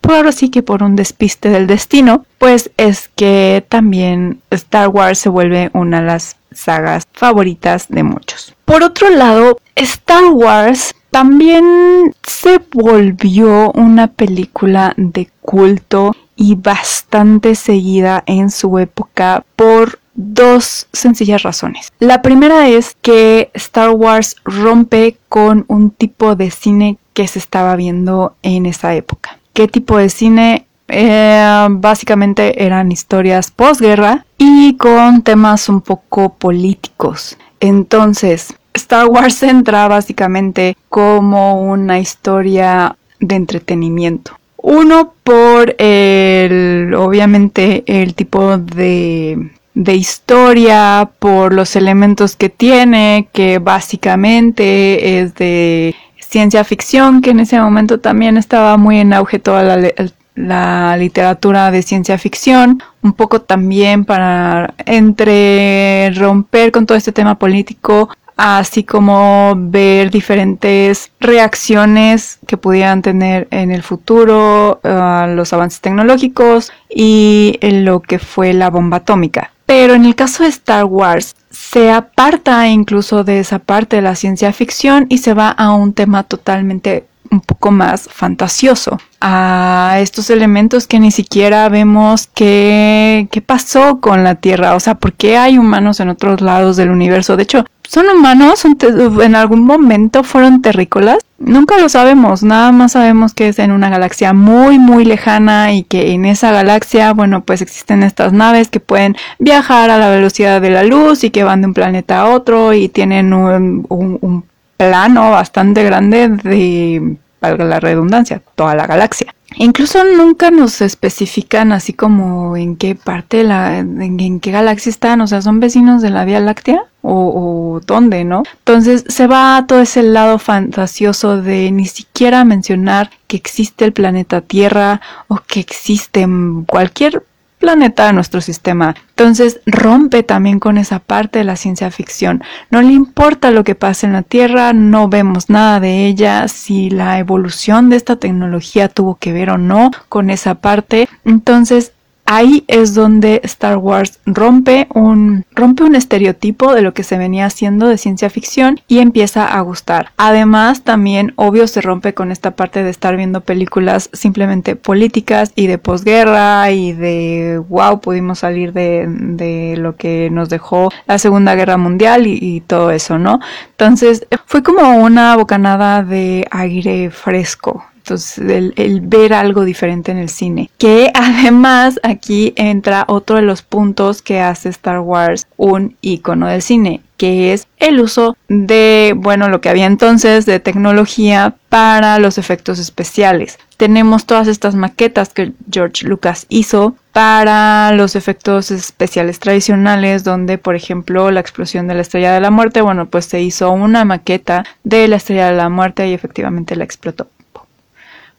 por así que por un despiste del destino, pues es que también Star Wars se vuelve una de las sagas favoritas de muchos. Por otro lado, Star Wars también se volvió una película de culto y bastante seguida en su época por dos sencillas razones. La primera es que Star Wars rompe con un tipo de cine que se estaba viendo en esa época. ¿Qué tipo de cine? Eh, básicamente eran historias posguerra y con temas un poco políticos. Entonces, Star Wars entra básicamente como una historia de entretenimiento. Uno por el, obviamente, el tipo de, de historia, por los elementos que tiene, que básicamente es de ciencia ficción, que en ese momento también estaba muy en auge toda la, la literatura de ciencia ficción, un poco también para entre romper con todo este tema político, así como ver diferentes reacciones que pudieran tener en el futuro uh, los avances tecnológicos y lo que fue la bomba atómica. Pero en el caso de Star Wars, se aparta incluso de esa parte de la ciencia ficción y se va a un tema totalmente un poco más fantasioso a estos elementos que ni siquiera vemos qué, qué pasó con la Tierra, o sea, ¿por qué hay humanos en otros lados del universo? De hecho, ¿son humanos? ¿En algún momento fueron terrícolas? Nunca lo sabemos, nada más sabemos que es en una galaxia muy muy lejana y que en esa galaxia, bueno, pues existen estas naves que pueden viajar a la velocidad de la luz y que van de un planeta a otro y tienen un, un plano bastante grande de valga la redundancia, toda la galaxia. Incluso nunca nos especifican así como en qué parte, la, en, qué galaxia están, o sea, son vecinos de la Vía Láctea o, o, dónde, ¿no? Entonces se va a todo ese lado fantasioso de ni siquiera mencionar que existe el planeta Tierra o que existe cualquier planeta de nuestro sistema. Entonces rompe también con esa parte de la ciencia ficción. No le importa lo que pase en la Tierra, no vemos nada de ella, si la evolución de esta tecnología tuvo que ver o no con esa parte. Entonces ahí es donde Star Wars rompe un, rompe un estereotipo de lo que se venía haciendo de ciencia ficción y empieza a gustar. Además, también, obvio, se rompe con esta parte de estar viendo películas simplemente políticas y de posguerra y de wow, pudimos salir de, de lo que nos dejó la Segunda Guerra Mundial y, y todo eso, ¿no? Entonces, fue como una bocanada de aire fresco entonces, el, ver algo diferente en el cine. Que además aquí entra otro de los puntos que hace Star Wars un icono del cine, que es el uso de, bueno, lo que había entonces de tecnología para los efectos especiales. Tenemos todas estas maquetas que George Lucas hizo para los efectos especiales tradicionales, donde, por ejemplo, la explosión de la estrella de la muerte, bueno, pues se hizo una maqueta de la estrella de la muerte y efectivamente la explotó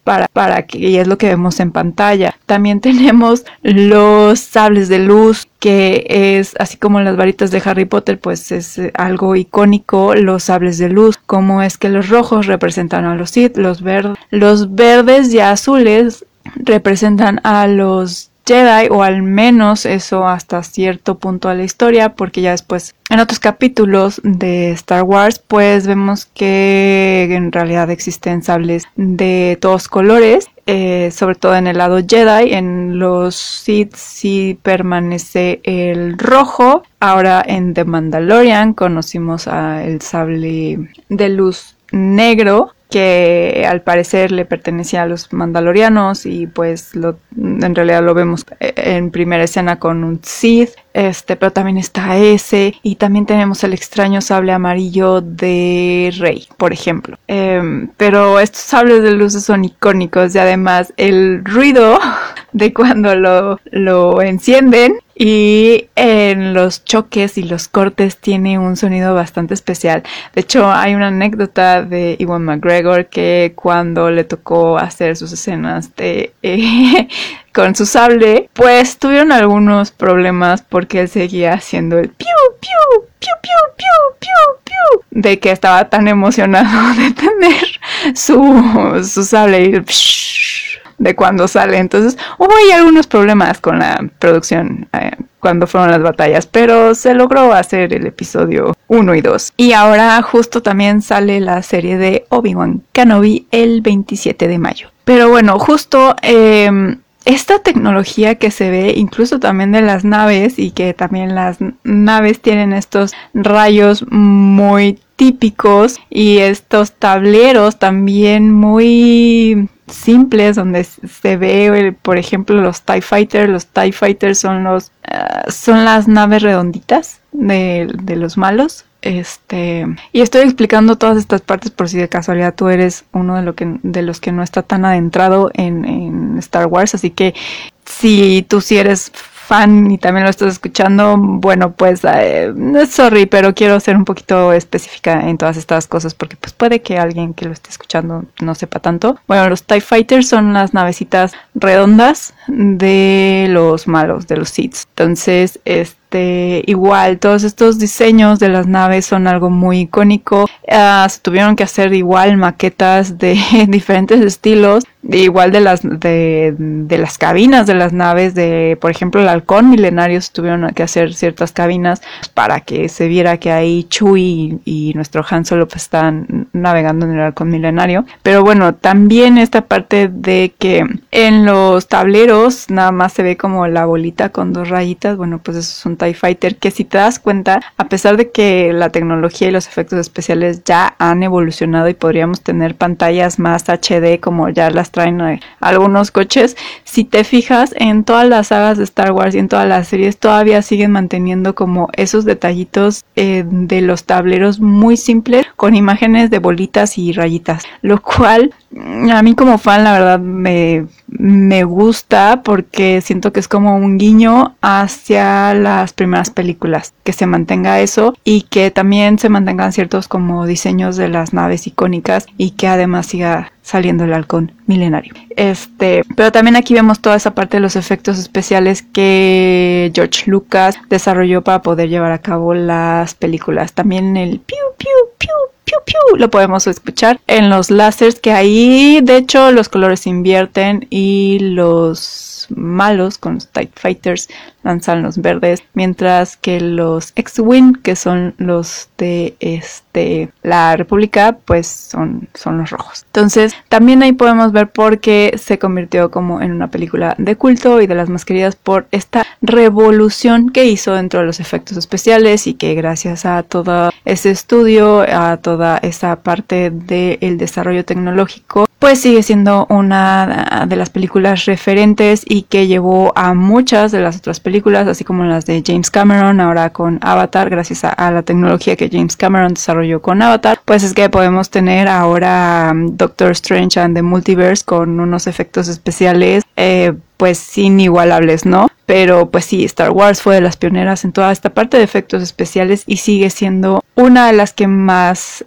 para, para que, y es lo que vemos en pantalla. También tenemos los sables de luz, que es así como las varitas de Harry Potter, pues es algo icónico, los sables de luz, como es que los rojos representan a los Sith, los verdes, los verdes y azules representan a los Jedi, o al menos eso hasta cierto punto de la historia, porque ya después en otros capítulos de Star Wars, pues vemos que en realidad existen sables de todos colores, eh, sobre todo en el lado Jedi, en los Sith sí permanece el rojo. Ahora en The Mandalorian conocimos a el sable de luz negro que al parecer le pertenecía a los mandalorianos y pues en realidad lo vemos en primera escena con un Sith, este, pero también está ese y también tenemos el extraño sable amarillo de Rey, por ejemplo. Em, pero estos sables de luces son icónicos y además el ruido de cuando lo, lo encienden y en los choques y los cortes tiene un sonido bastante especial. De hecho, hay una anécdota de Iwan McGregor que cuando le tocó hacer sus escenas de eh, con su sable, pues tuvieron algunos problemas porque él seguía haciendo el piu piu piu piu piu piu piu de que estaba tan emocionado de tener su, su sable y el de cuando sale. Entonces hubo ahí algunos problemas con la producción eh, cuando fueron las batallas, pero se logró hacer el episodio 1 y 2. Y ahora justo también sale la serie de Obi-Wan Kenobi el 27 de mayo. Pero bueno, justo... Em, esta tecnología que se ve incluso también de las naves y que también las naves tienen estos rayos muy típicos y estos tableros también muy simples donde se ve, por ejemplo, los TIE Fighters. Los TIE Fighters son, los, eh, son las naves redonditas de, de, los malos. Este, y estoy explicando todas estas partes por si de casualidad tú eres uno de, lo que, de los que no está tan adentrado en, en Star Wars. Así que si tú sí eres fan y también lo estás escuchando, bueno, pues eh, sorry, pero quiero ser un poquito específica en todas estas cosas porque pues puede que alguien que lo esté escuchando no sepa tanto. Bueno, los TIE Fighters son las navecitas redondas de los malos, de los Seeds. Entonces, este este, igual, todos estos diseños de las naves son algo muy icónico. Ah, se tuvieron que hacer igual maquetas de diferentes estilos, igual de las de, las cabinas de las naves, de por ejemplo el halcón milenario se tuvieron que hacer ciertas cabinas para que se viera que ahí Chewie y, nuestro Han Solo pues, están navegando en el halcón milenario. Pero bueno, también esta parte de que en los tableros nada más se ve como la bolita con dos rayitas, bueno pues eso es un Fighter, que si te das cuenta, a pesar de que la tecnología y los efectos especiales ya han evolucionado y podríamos tener pantallas más HD como ya las traen eh, algunos coches, si te fijas en todas las sagas de Star Wars y en todas las series todavía siguen manteniendo como esos detallitos eh, de los tableros muy simples con imágenes de bolitas y rayitas, lo cual a mí como fan la verdad me, me gusta porque siento que es como un guiño hacia las primeras películas, que se mantenga eso y que también se mantengan ciertos como diseños de las naves icónicas y que además siga saliendo el halcón milenario. Este, pero también aquí vemos toda esa parte de los efectos especiales que George Lucas desarrolló para poder llevar a cabo las películas. También el piu piu piu piu piu lo podemos escuchar en los láseres que ahí de hecho los colores se invierten y los malos con los TIE Fighters lanzan los verdes, mientras que los X-Wing, que son los de este la República, pues son, son los rojos. Entonces, también ahí podemos ver por qué se convirtió como en una película de culto y de las más queridas por esta revolución que hizo dentro de los efectos especiales y que gracias a todo ese estudio, a toda esa parte del desarrollo tecnológico, pues sigue siendo una de las películas referentes y que llevó a muchas de las otras películas, así como las de James Cameron, ahora con Avatar, gracias a, la tecnología que James Cameron desarrolló con Avatar, pues es que podemos tener ahora um, Doctor Strange and the Multiverse con unos efectos especiales eh, pues inigualables, ¿no? Pero pues sí, Star Wars fue de las pioneras en toda esta parte de efectos especiales y sigue siendo una de las que más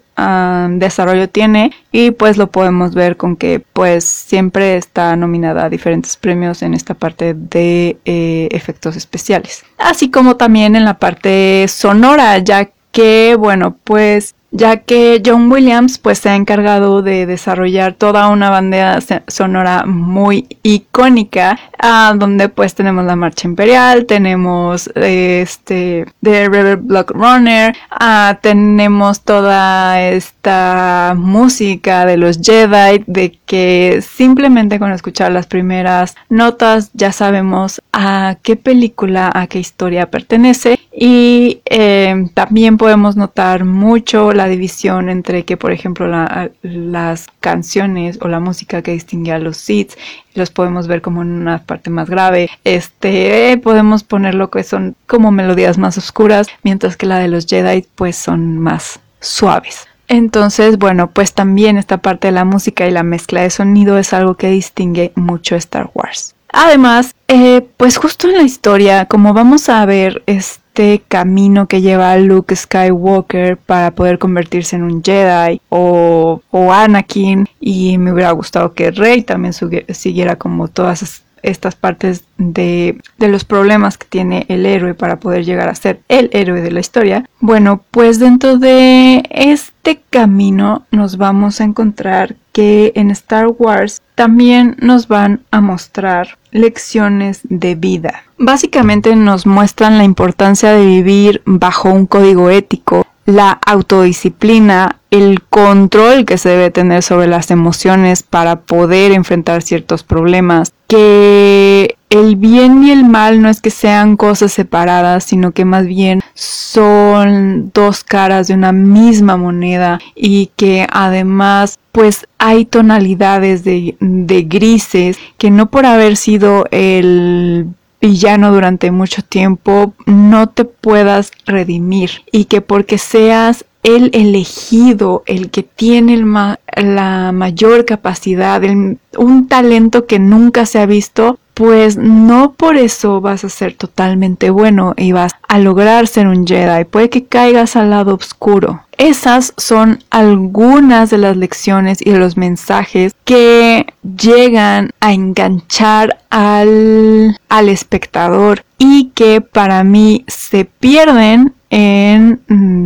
desarrollo tiene y pues lo podemos ver con que pues siempre está nominada a diferentes premios en esta parte de eh, efectos especiales así como también en la parte sonora ya que bueno pues ya que John Williams pues se ha encargado de desarrollar toda una bandera sonora muy icónica ah, donde pues tenemos la marcha imperial tenemos este The Rebel Block Runner ah, tenemos toda esta música de los Jedi de que simplemente con escuchar las primeras notas ya sabemos a qué película a qué historia pertenece y eh, también podemos notar mucho la división entre que, por ejemplo, las canciones o la música que distingue a los Sith los podemos ver como en una parte más grave. Este, podemos ponerlo que son como melodías más oscuras, mientras que la de los Jedi pues son más suaves. Entonces, bueno, pues también esta parte de la música y la mezcla de sonido es algo que distingue mucho Star Wars. Además, eh, pues justo en la historia, como vamos a ver, este camino que lleva a Luke Skywalker para poder convertirse en un Jedi o, o Anakin y me hubiera gustado que Rey también siguiera como todas estas partes de, de, los problemas que tiene el héroe para poder llegar a ser el héroe de la historia. Bueno, pues dentro de este camino nos vamos a encontrar que en Star Wars también nos van a mostrar lecciones de vida. Básicamente nos muestran la importancia de vivir bajo un código ético, la autodisciplina, el control que se debe tener sobre las emociones para poder enfrentar ciertos problemas, que el bien y el mal no es que sean cosas separadas, sino que más bien son dos caras de una misma moneda y que además pues hay tonalidades de, grises que no por haber sido el villano durante mucho tiempo no te puedas redimir y que porque seas el elegido, el que tiene la mayor capacidad, un talento que nunca se ha visto, pues no por eso vas a ser totalmente bueno y vas a lograr ser un Jedi. Puede que caigas al lado oscuro. Esas son algunas de las lecciones y de los mensajes que llegan a enganchar al, al espectador y que para mí se pierden en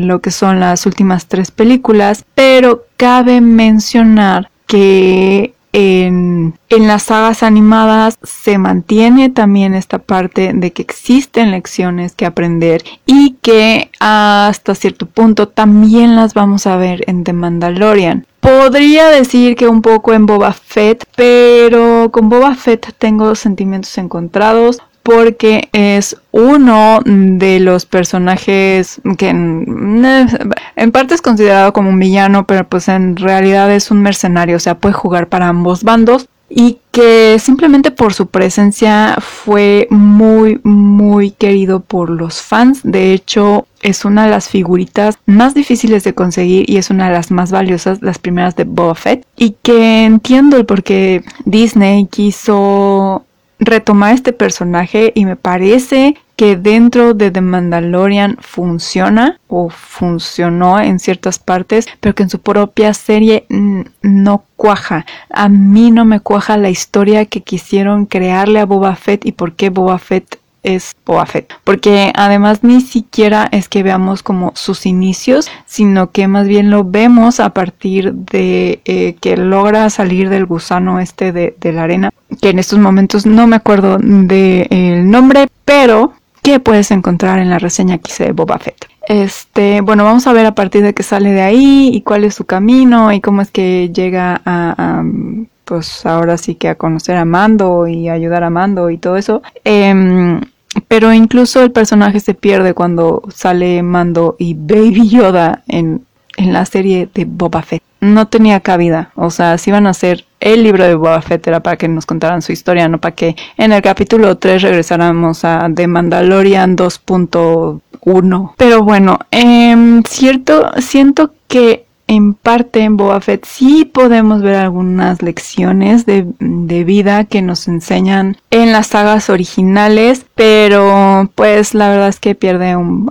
lo que son las últimas tres películas, pero cabe mencionar que en, las sagas animadas se mantiene también esta parte de que existen lecciones que aprender y que hasta cierto punto también las vamos a ver en The Mandalorian. Podría decir que un poco en Boba Fett, pero con Boba Fett tengo sentimientos encontrados porque es uno de los personajes que en, parte es considerado como un villano, pero pues en realidad es un mercenario, o sea, puede jugar para ambos bandos y que simplemente por su presencia fue muy muy querido por los fans. De hecho, es una de las figuritas más difíciles de conseguir y es una de las más valiosas, las primeras de Boba Fett. Y que entiendo el por qué Disney quiso retomar este personaje y me parece que dentro de The Mandalorian funciona o funcionó en ciertas partes, pero que en su propia serie no cuaja. A mí no me cuaja la historia que quisieron crearle a Boba Fett y por qué Boba Fett es Boba Fett. Porque además ni siquiera es que veamos como sus inicios, sino que más bien lo vemos a partir de eh, que logra salir del gusano este de, la arena. Que en estos momentos no me acuerdo del nombre, pero que puedes encontrar en la reseña que hice de Boba Fett. Este, bueno, vamos a ver a partir de que sale de ahí y cuál es su camino y cómo es que llega a, pues ahora sí que a conocer a Mando y ayudar a Mando y todo eso. Em, pero incluso el personaje se pierde cuando sale Mando y Baby Yoda en, en la serie de Boba Fett. No tenía cabida. O sea, si iban a hacer el libro de Boba Fett era para que nos contaran su historia, no para que en el capítulo 3 regresáramos a The Mandalorian 2.1. Pero bueno, eh, cierto, siento que en parte en Boba Fett sí podemos ver algunas lecciones de, vida que nos enseñan en las sagas originales, pero pues la verdad es que pierde un,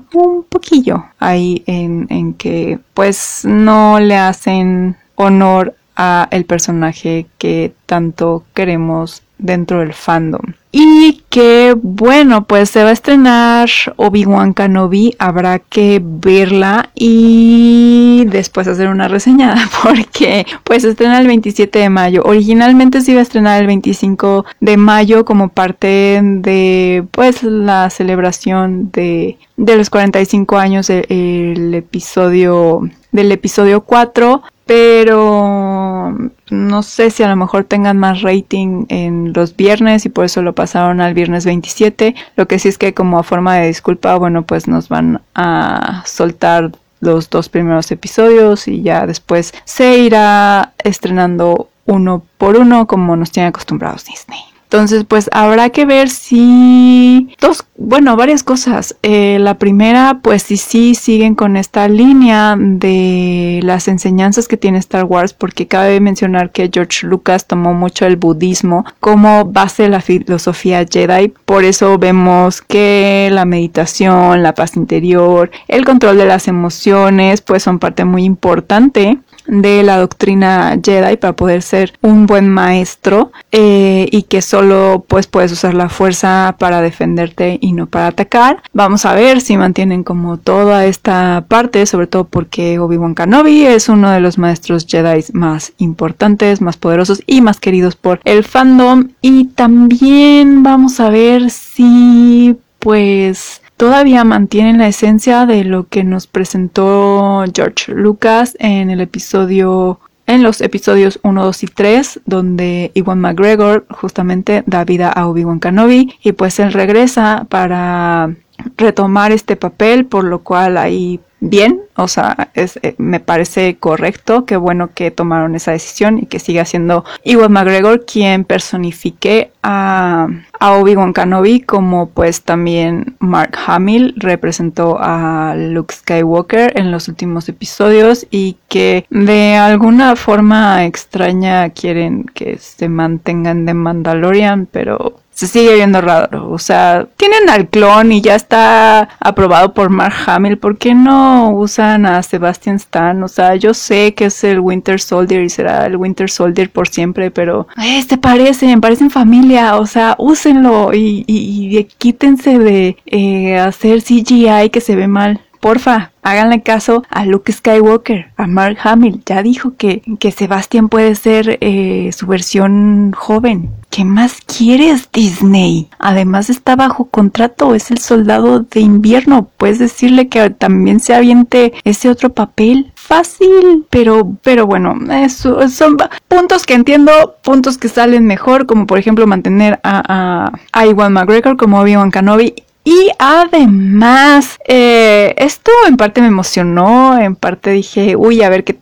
poquillo ahí en, en que pues no le hacen honor a el personaje que tanto queremos dentro del fandom. Y que bueno, pues se va a estrenar Obi-Wan Kenobi, habrá que verla y después hacer una reseña porque pues se estrena el 27 de mayo. Originalmente se iba a estrenar el 25 de mayo como parte de pues la celebración de, de los 45 años del episodio del episodio 4 pero no sé si a lo mejor tengan más rating en los viernes y por eso lo pasaron al viernes 27. Lo que sí es que como a forma de disculpa, bueno, pues nos van a soltar los dos primeros episodios y ya después se irá estrenando uno por uno como nos tiene acostumbrados Disney. Entonces, pues habrá que ver si dos, bueno, varias cosas. Eh, la primera, pues si sí siguen con esta línea de las enseñanzas que tiene Star Wars, porque cabe mencionar que George Lucas tomó mucho el budismo como base de la filosofía Jedi. Por eso vemos que la meditación, la paz interior, el control de las emociones, pues son parte muy importante de la doctrina Jedi para poder ser un buen maestro eh, y que solo pues puedes usar la fuerza para defenderte y no para atacar. Vamos a ver si mantienen como toda esta parte, sobre todo porque Obi-Wan Kenobi es uno de los maestros Jedi más importantes, más poderosos y más queridos por el fandom y también vamos a ver si pues todavía mantienen la esencia de lo que nos presentó George Lucas en el episodio en los episodios 1, 2 y 3, donde Iwan McGregor justamente da vida a Obi-Wan Kenobi y pues él regresa para retomar este papel, por lo cual ahí bien, o sea, es, eh, me parece correcto, qué bueno que tomaron esa decisión y que siga siendo Iwan McGregor quien personifique a, a Obi-Wan Kenobi como pues también Mark Hamill representó a Luke Skywalker en los últimos episodios y que de alguna forma extraña quieren que se mantengan de Mandalorian, pero se sigue viendo raro. O sea, tienen al clon y ya está aprobado por Mark Hamill. ¿Por qué no usan a Sebastian Stan? O sea, yo sé que es el Winter Soldier y será el Winter Soldier por siempre, pero este parecen, parecen familia. O sea, úsenlo y, y, quítense de eh, hacer CGI que se ve mal porfa, háganle caso a Luke Skywalker, a Mark Hamill. Ya dijo que, que Sebastian puede ser eh, su versión joven. ¿Qué más quieres, Disney? Además está bajo contrato, es el soldado de invierno. Puedes decirle que también se aviente ese otro papel. Fácil, pero, pero bueno, eso, son puntos que entiendo, puntos que salen mejor, como por ejemplo mantener a, a, Iwan McGregor como Obi-Wan Kenobi y además, eh, esto en parte me emocionó, en parte dije, uy, a ver qué,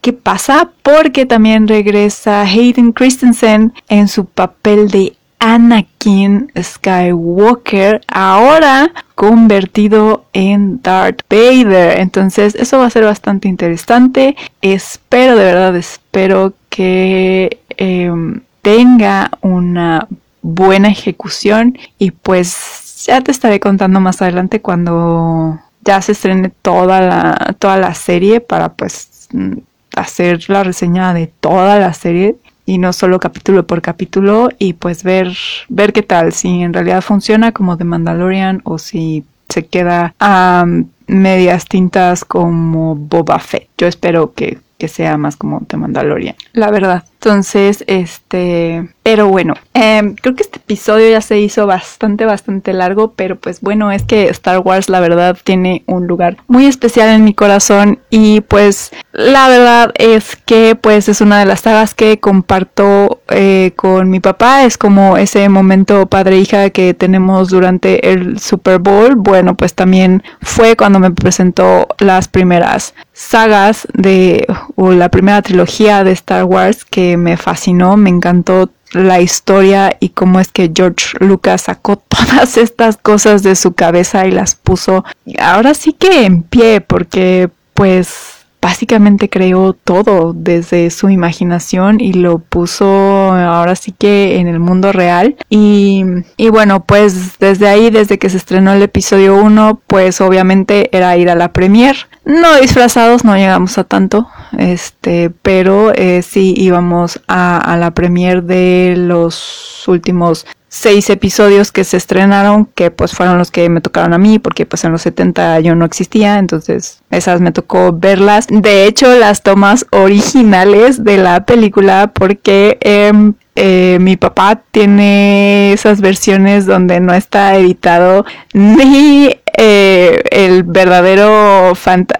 qué, pasa, porque también regresa Hayden Christensen en su papel de Anakin Skywalker, ahora convertido en Darth Vader. Entonces, eso va a ser bastante interesante. Espero, de verdad, espero que em, tenga una buena ejecución y pues ya te estaré contando más adelante cuando ya se estrene toda la, toda la serie para pues mm, hacer la reseña de toda la serie y no solo capítulo por capítulo y pues ver, ver qué tal, si en realidad funciona como The Mandalorian o si se queda a medias tintas como Boba Fett. Yo espero que, que sea más como The Mandalorian, la verdad. Entonces, este, pero bueno, em, creo que este episodio ya se hizo bastante, bastante largo, pero pues bueno, es que Star Wars la verdad tiene un lugar muy especial en mi corazón y pues la verdad es que pues es una de las sagas que comparto eh, con mi papá, es como ese momento padre-hija que tenemos durante el Super Bowl, bueno, pues también fue cuando me presentó las primeras sagas de, o la primera trilogía de Star Wars que me fascinó, me encantó la historia y cómo es que George Lucas sacó todas estas cosas de su cabeza y las puso ahora sí que en pie porque pues básicamente creó todo desde su imaginación y lo puso ahora sí que en el mundo real. Y, bueno pues desde ahí desde que se estrenó el episodio 1 pues obviamente era ir a la premier. No disfrazados no llegamos a tanto este pero eh, sí íbamos a, a la premier de los últimos seis episodios que se estrenaron, que pues fueron los que me tocaron a mí, porque pues en los 70 yo no existía, entonces esas me tocó verlas. De hecho, las tomas originales de la película, porque em, eh, mi papá tiene esas versiones donde no está editado ni eh, el verdadero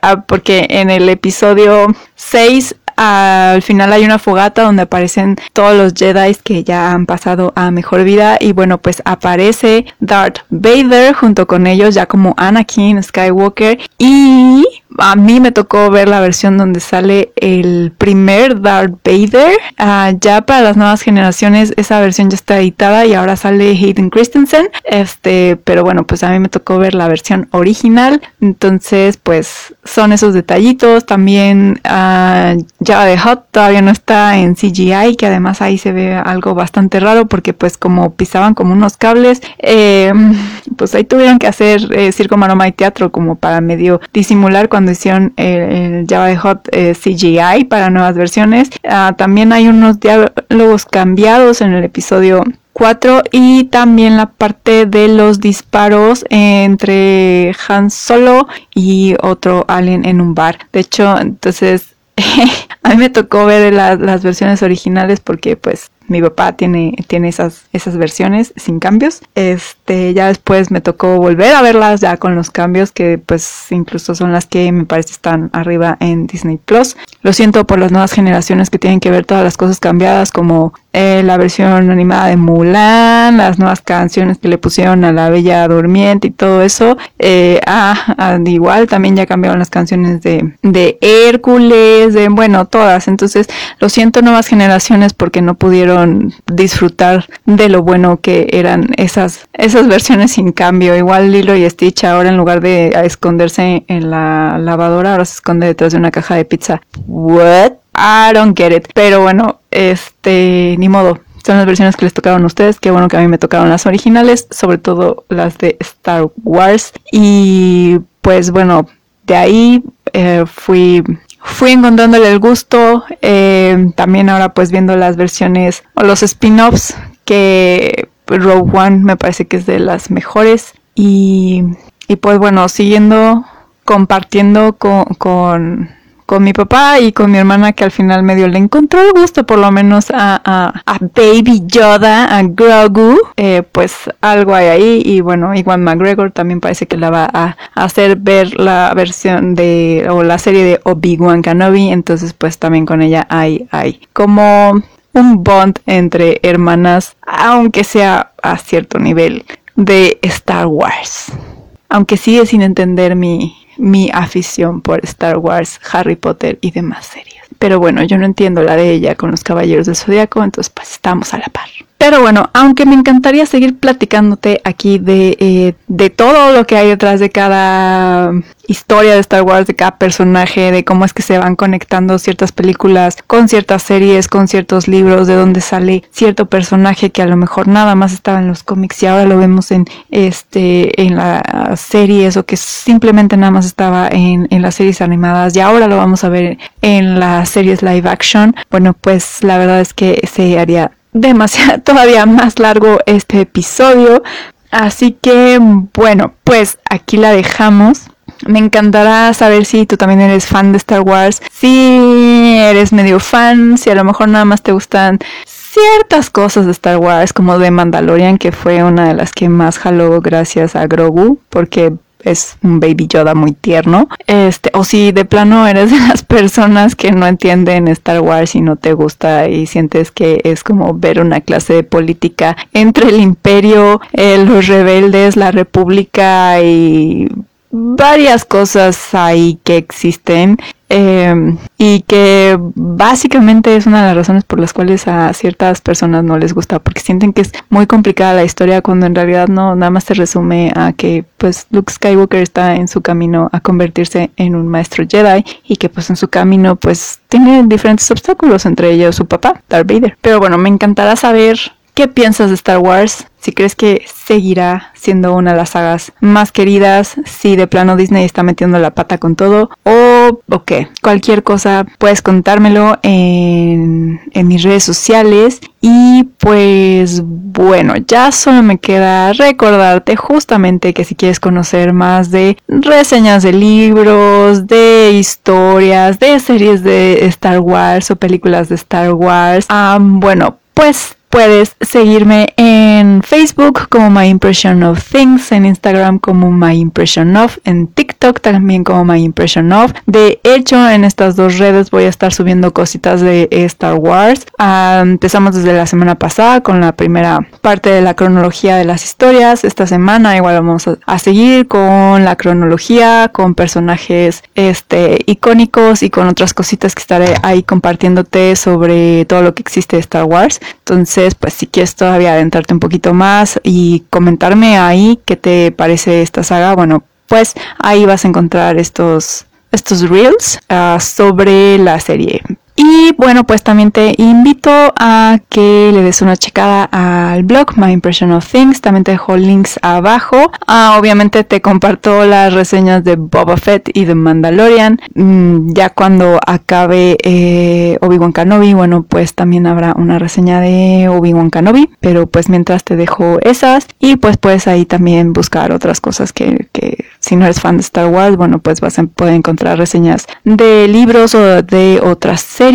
ah, porque en el episodio 6 al final hay una fogata donde aparecen todos los Jedi que ya han pasado a mejor vida y bueno pues aparece Darth Vader junto con ellos ya como Anakin Skywalker y a mí me tocó ver la versión donde sale el primer Darth Vader. Ah, ya para las nuevas generaciones esa versión ya está editada y ahora sale Hayden Christensen. Este, pero bueno, pues a mí me tocó ver la versión original. Entonces, pues son esos detallitos. También uh, Java de Hot todavía no está en CGI, que además ahí se ve algo bastante raro porque pues como pisaban como unos cables, eh, pues ahí tuvieron que hacer eh, circo, maroma y teatro como para medio disimular hicieron el, Java de Hot eh, CGI para nuevas versiones. Ah, también hay unos diálogos cambiados en el episodio 4 y también la parte de los disparos entre Han Solo y otro alien en un bar. De hecho, entonces a mí me tocó ver las versiones originales porque pues mi papá tiene, tiene esas, esas versiones sin cambios. Este, ya después me tocó volver a verlas ya con los cambios que pues incluso son las que me parece están arriba en Disney Plus. Lo siento por las nuevas generaciones que tienen que ver todas las cosas cambiadas como eh, la versión animada de Mulan, las nuevas canciones que le pusieron a la Bella Durmiente y todo eso. Eh, ah, ah igual también ya cambiaron las canciones de, de Hércules, de bueno, todas. Entonces, lo siento nuevas generaciones porque no pudieron disfrutar de lo bueno que eran esas, esas versiones sin cambio. Igual Lilo y Stitch ahora en lugar de esconderse en la lavadora, ahora se esconde detrás de una caja de pizza. What? I don't get it. Pero bueno, este, ni modo. son las versiones que les tocaron a ustedes. Qué bueno que a mí me tocaron las originales, sobre todo las de Star Wars. Y pues bueno, de ahí eh, fui fui encontrándole el gusto. Eh, también ahora pues viendo las versiones o los spin-offs que Rogue One me parece que es de las mejores. Y, y pues bueno, siguiendo compartiendo con, con con mi papá y con mi hermana que al final medio le encontró el gusto por lo menos a, Baby Yoda, a Grogu, eh, pues algo hay ahí y bueno, Iwan McGregor también parece que la va a, hacer ver la versión de o la serie de Obi-Wan Kenobi, entonces pues también con ella hay, hay como un bond entre hermanas, aunque sea a cierto nivel de Star Wars. Aunque sigue sin entender mi, mi afición por Star Wars, Harry Potter y demás series. Pero bueno, yo no entiendo la de ella con los Caballeros del Zodiaco, entonces pues estamos a la par. Pero bueno, aunque me encantaría seguir platicándote aquí de, eh, de todo lo que hay detrás de cada historia de Star Wars, de cada personaje, de cómo es que se van conectando ciertas películas con ciertas series, con ciertos libros, de dónde sale cierto personaje que a lo mejor nada más estaba en los cómics y ahora lo vemos en este en las series o que simplemente nada más estaba en, en las series animadas y ahora lo vamos a ver en las series live action. Bueno, pues la verdad es que se haría demasiado todavía más largo este episodio. Así que bueno, pues aquí la dejamos. Me encantará saber si tú también eres fan de Star Wars, si eres medio fan, si a lo mejor nada más te gustan ciertas cosas de Star Wars, como de Mandalorian, que fue una de las que más jaló gracias a Grogu, porque es un baby Yoda muy tierno. Este, o si de plano eres de las personas que no entienden Star Wars y no te gusta y sientes que es como ver una clase de política entre el imperio, eh, los rebeldes, la república y varias cosas ahí que existen em, y que básicamente es una de las razones por las cuales a ciertas personas no les gusta porque sienten que es muy complicada la historia cuando en realidad no nada más se resume a que pues Luke Skywalker está en su camino a convertirse en un maestro Jedi y que pues en su camino pues tiene diferentes obstáculos entre ellos su papá Darth Vader pero bueno me encantará saber ¿Qué piensas de Star Wars? Si crees que seguirá siendo una de las sagas más queridas, si de plano Disney está metiendo la pata con todo, o, o qué, cualquier cosa puedes contármelo en, en mis redes sociales. Y pues bueno, ya solo me queda recordarte justamente que si quieres conocer más de reseñas de libros, de historias, de series de Star Wars o películas de Star Wars, bueno, pues Puedes seguirme en Facebook como My Impression of Things, en Instagram como My Impression of, en TikTok también como My Impression of. De hecho, en estas dos redes voy a estar subiendo cositas de Star Wars. Ah, empezamos desde la semana pasada con la primera parte de la cronología de las historias. Esta semana igual vamos a, seguir con la cronología, con personajes este, icónicos y con otras cositas que estaré ahí compartiéndote sobre todo lo que existe de Star Wars. Entonces, pues si quieres todavía adentrarte un poquito más y comentarme ahí qué te parece esta saga, bueno, pues ahí vas a encontrar estos, estos reels ah, sobre la serie. Y bueno, pues también te invito a que le des una checada al blog My Impression of Things. También te dejo links abajo. Ah, obviamente te comparto las reseñas de Boba Fett y de Mandalorian. Mm, ya cuando acabe eh, Obi-Wan Kenobi, bueno, pues también habrá una reseña de Obi-Wan Kenobi. Pero pues mientras te dejo esas y pues puedes ahí también buscar otras cosas que, que si no eres fan de Star Wars, bueno, pues vas a poder encontrar reseñas de libros o de otras series,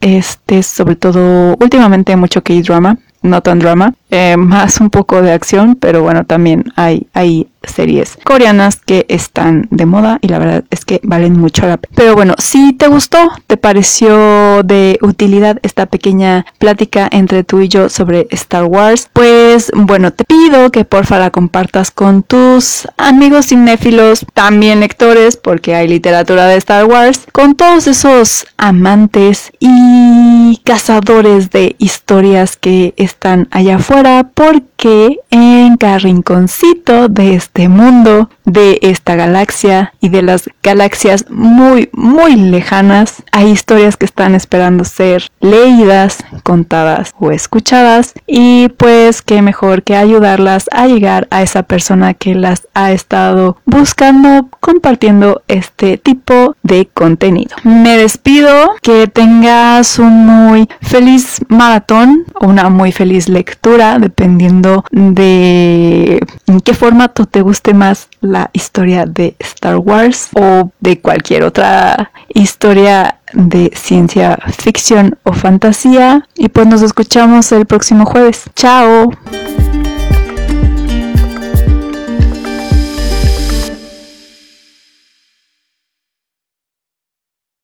este, sobre todo últimamente mucho K-drama, no tan drama, eh, más un poco de acción, pero bueno, también hay, hay series coreanas que están de moda y la verdad es que valen mucho la pena. Pero bueno, si te gustó, te pareció de utilidad esta pequeña plática entre tú y yo sobre Star Wars, pues bueno, te pido que porfa la compartas con tus amigos cinéfilos, también lectores, porque hay literatura de Star Wars, con todos esos amantes y cazadores de historias que están allá afuera, porque que en cada rinconcito de este mundo, de esta galaxia y de las galaxias muy, muy lejanas, hay historias que están esperando ser leídas, contadas o escuchadas y pues qué mejor que ayudarlas a llegar a esa persona que las ha estado buscando compartiendo este tipo de contenido. Me despido, que tengas un muy feliz maratón o una muy feliz lectura de en qué formato te guste más la historia de Star Wars o de cualquier otra historia de ciencia ficción o fantasía y pues nos escuchamos el próximo jueves. Chao.